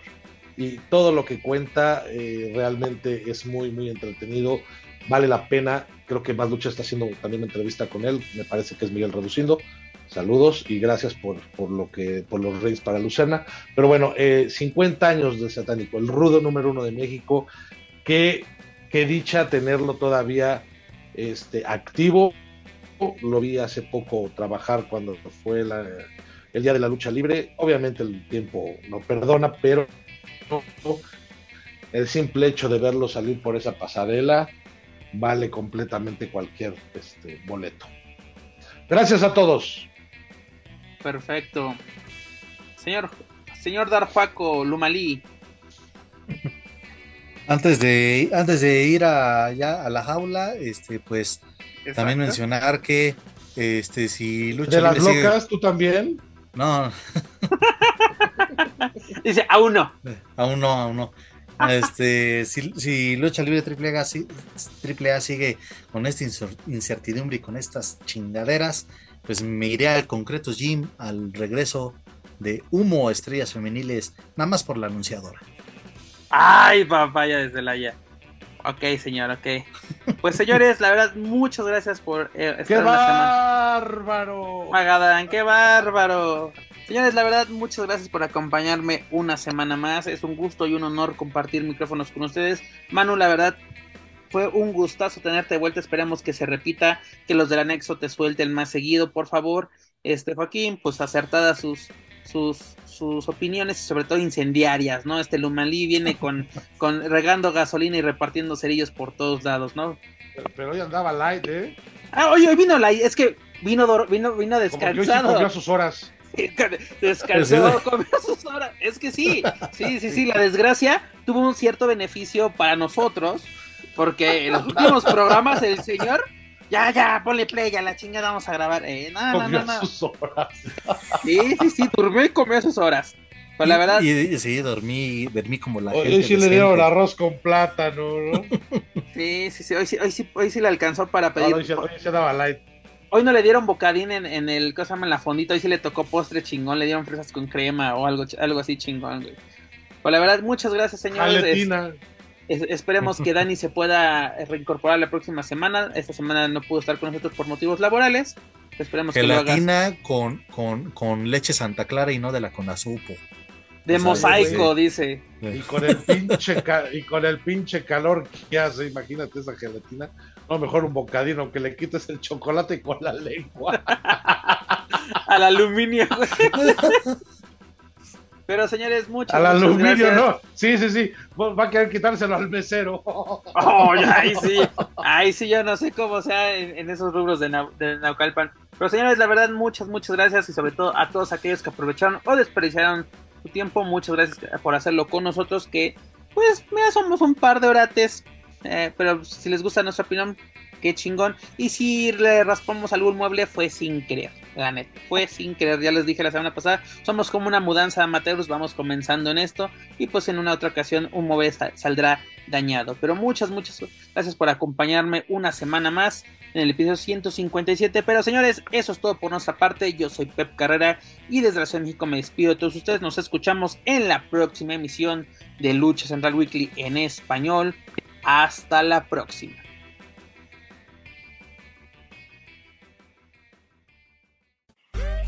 y todo lo que cuenta eh, realmente es muy, muy entretenido. Vale la pena. Creo que Más Lucha está haciendo también una entrevista con él. Me parece que es Miguel Reducindo. Saludos y gracias por, por lo que, por los reyes para Lucena. Pero bueno, 50 eh, años de Satánico, el rudo número uno de México. Qué, dicha tenerlo todavía este, activo. Lo vi hace poco trabajar cuando fue el día de la lucha libre. Obviamente el tiempo no perdona, pero el simple hecho de verlo salir por esa pasarela vale completamente cualquier este, boleto. Gracias a todos. Perfecto. Señor, señor Darfaco Lumalí. Antes de, antes de ir a, a la jaula, este, pues también mencionar que este, si Lucha ¿De las locas, tú también? No. Dice, aún no. Aún no, aún no. Este, si, Lucha Libre Triple A, Triple A sigue con esta incertidumbre y con estas chingaderas, pues me iré al concreto Gym al regreso de Humo Estrellas Femeniles, nada más por la anunciadora. Ay, papaya desde la ya. Ok, señor, ok. Pues señores, la verdad, muchas gracias por eh, estar ¡Qué bárbaro! Magadán, qué bárbaro. Señores, la verdad, muchas gracias por acompañarme una semana más. Es un gusto y un honor compartir micrófonos con ustedes. Manu, la verdad, fue un gustazo tenerte de vuelta. Esperemos que se repita, que los del anexo te suelten más seguido, por favor. Este Joaquín, pues acertadas sus, sus, sus opiniones y sobre todo incendiarias, ¿no? Este Lumalí viene con, con regando gasolina y repartiendo cerillos por todos lados, ¿no? Pero, hoy andaba light, ¿eh? Ah, hoy, hoy vino light, es que vino, vino, vino descansado. Como sus horas. Descansó, sus horas. Es que sí, sí, sí, sí, la desgracia tuvo un cierto beneficio para nosotros, porque en los últimos programas el señor, ya, ya, ponle play, ya la chingada vamos a grabar. Eh, no, no, no, sus horas. Sí, sí, sí, durmió y comió sus horas. Pues la verdad. Y, sí, dormí, dormí como la Hoy sí le dieron arroz con plátano, ¿no? Sí, sí, sí, hoy sí, hoy sí, hoy sí le alcanzó para pedir. hoy, se daba light. Hoy no le dieron bocadín en, en el, ¿cómo se llama? En la fondita, hoy sí le tocó postre chingón, le dieron fresas con crema o algo, algo así chingón, güey. Pues la verdad, muchas gracias, señores. Esperemos que Dani se pueda reincorporar la próxima semana. Esta semana no pudo estar con nosotros por motivos laborales. Esperemos que lo haga. con, con, con leche Santa Clara y no de la Conasupo. De mosaico, dice. Y con el pinche y con el pinche calor que hace, imagínate esa gelatina. No, mejor un bocadino, aunque le quites el chocolate con la lengua. Al aluminio, Pero señores, muchas Al aluminio, no. Sí, sí, sí. Va a querer quitárselo al mesero. Oh, ahí sí. Ahí sí, yo no sé cómo sea en, esos rubros de, de, Naucalpan. Pero señores, la verdad, muchas, muchas gracias. Y sobre todo a todos aquellos que aprovecharon o desperdiciaron tiempo. Muchas gracias por hacerlo con nosotros. Que, pues, mira, somos un par de orates. Eh, pero si les gusta nuestra opinión, qué chingón. Y si le raspamos algún mueble, fue sin querer. La neta, fue sin querer. Ya les dije la semana pasada, somos como una mudanza de amateurs. Vamos comenzando en esto. Y pues en una otra ocasión, un mueble saldrá dañado. Pero muchas, muchas gracias por acompañarme una semana más en el episodio 157. Pero señores, eso es todo por nuestra parte. Yo soy Pep Carrera y desde la Ciudad de México me despido de todos ustedes. Nos escuchamos en la próxima emisión de Lucha Central Weekly en español. Hasta la próxima.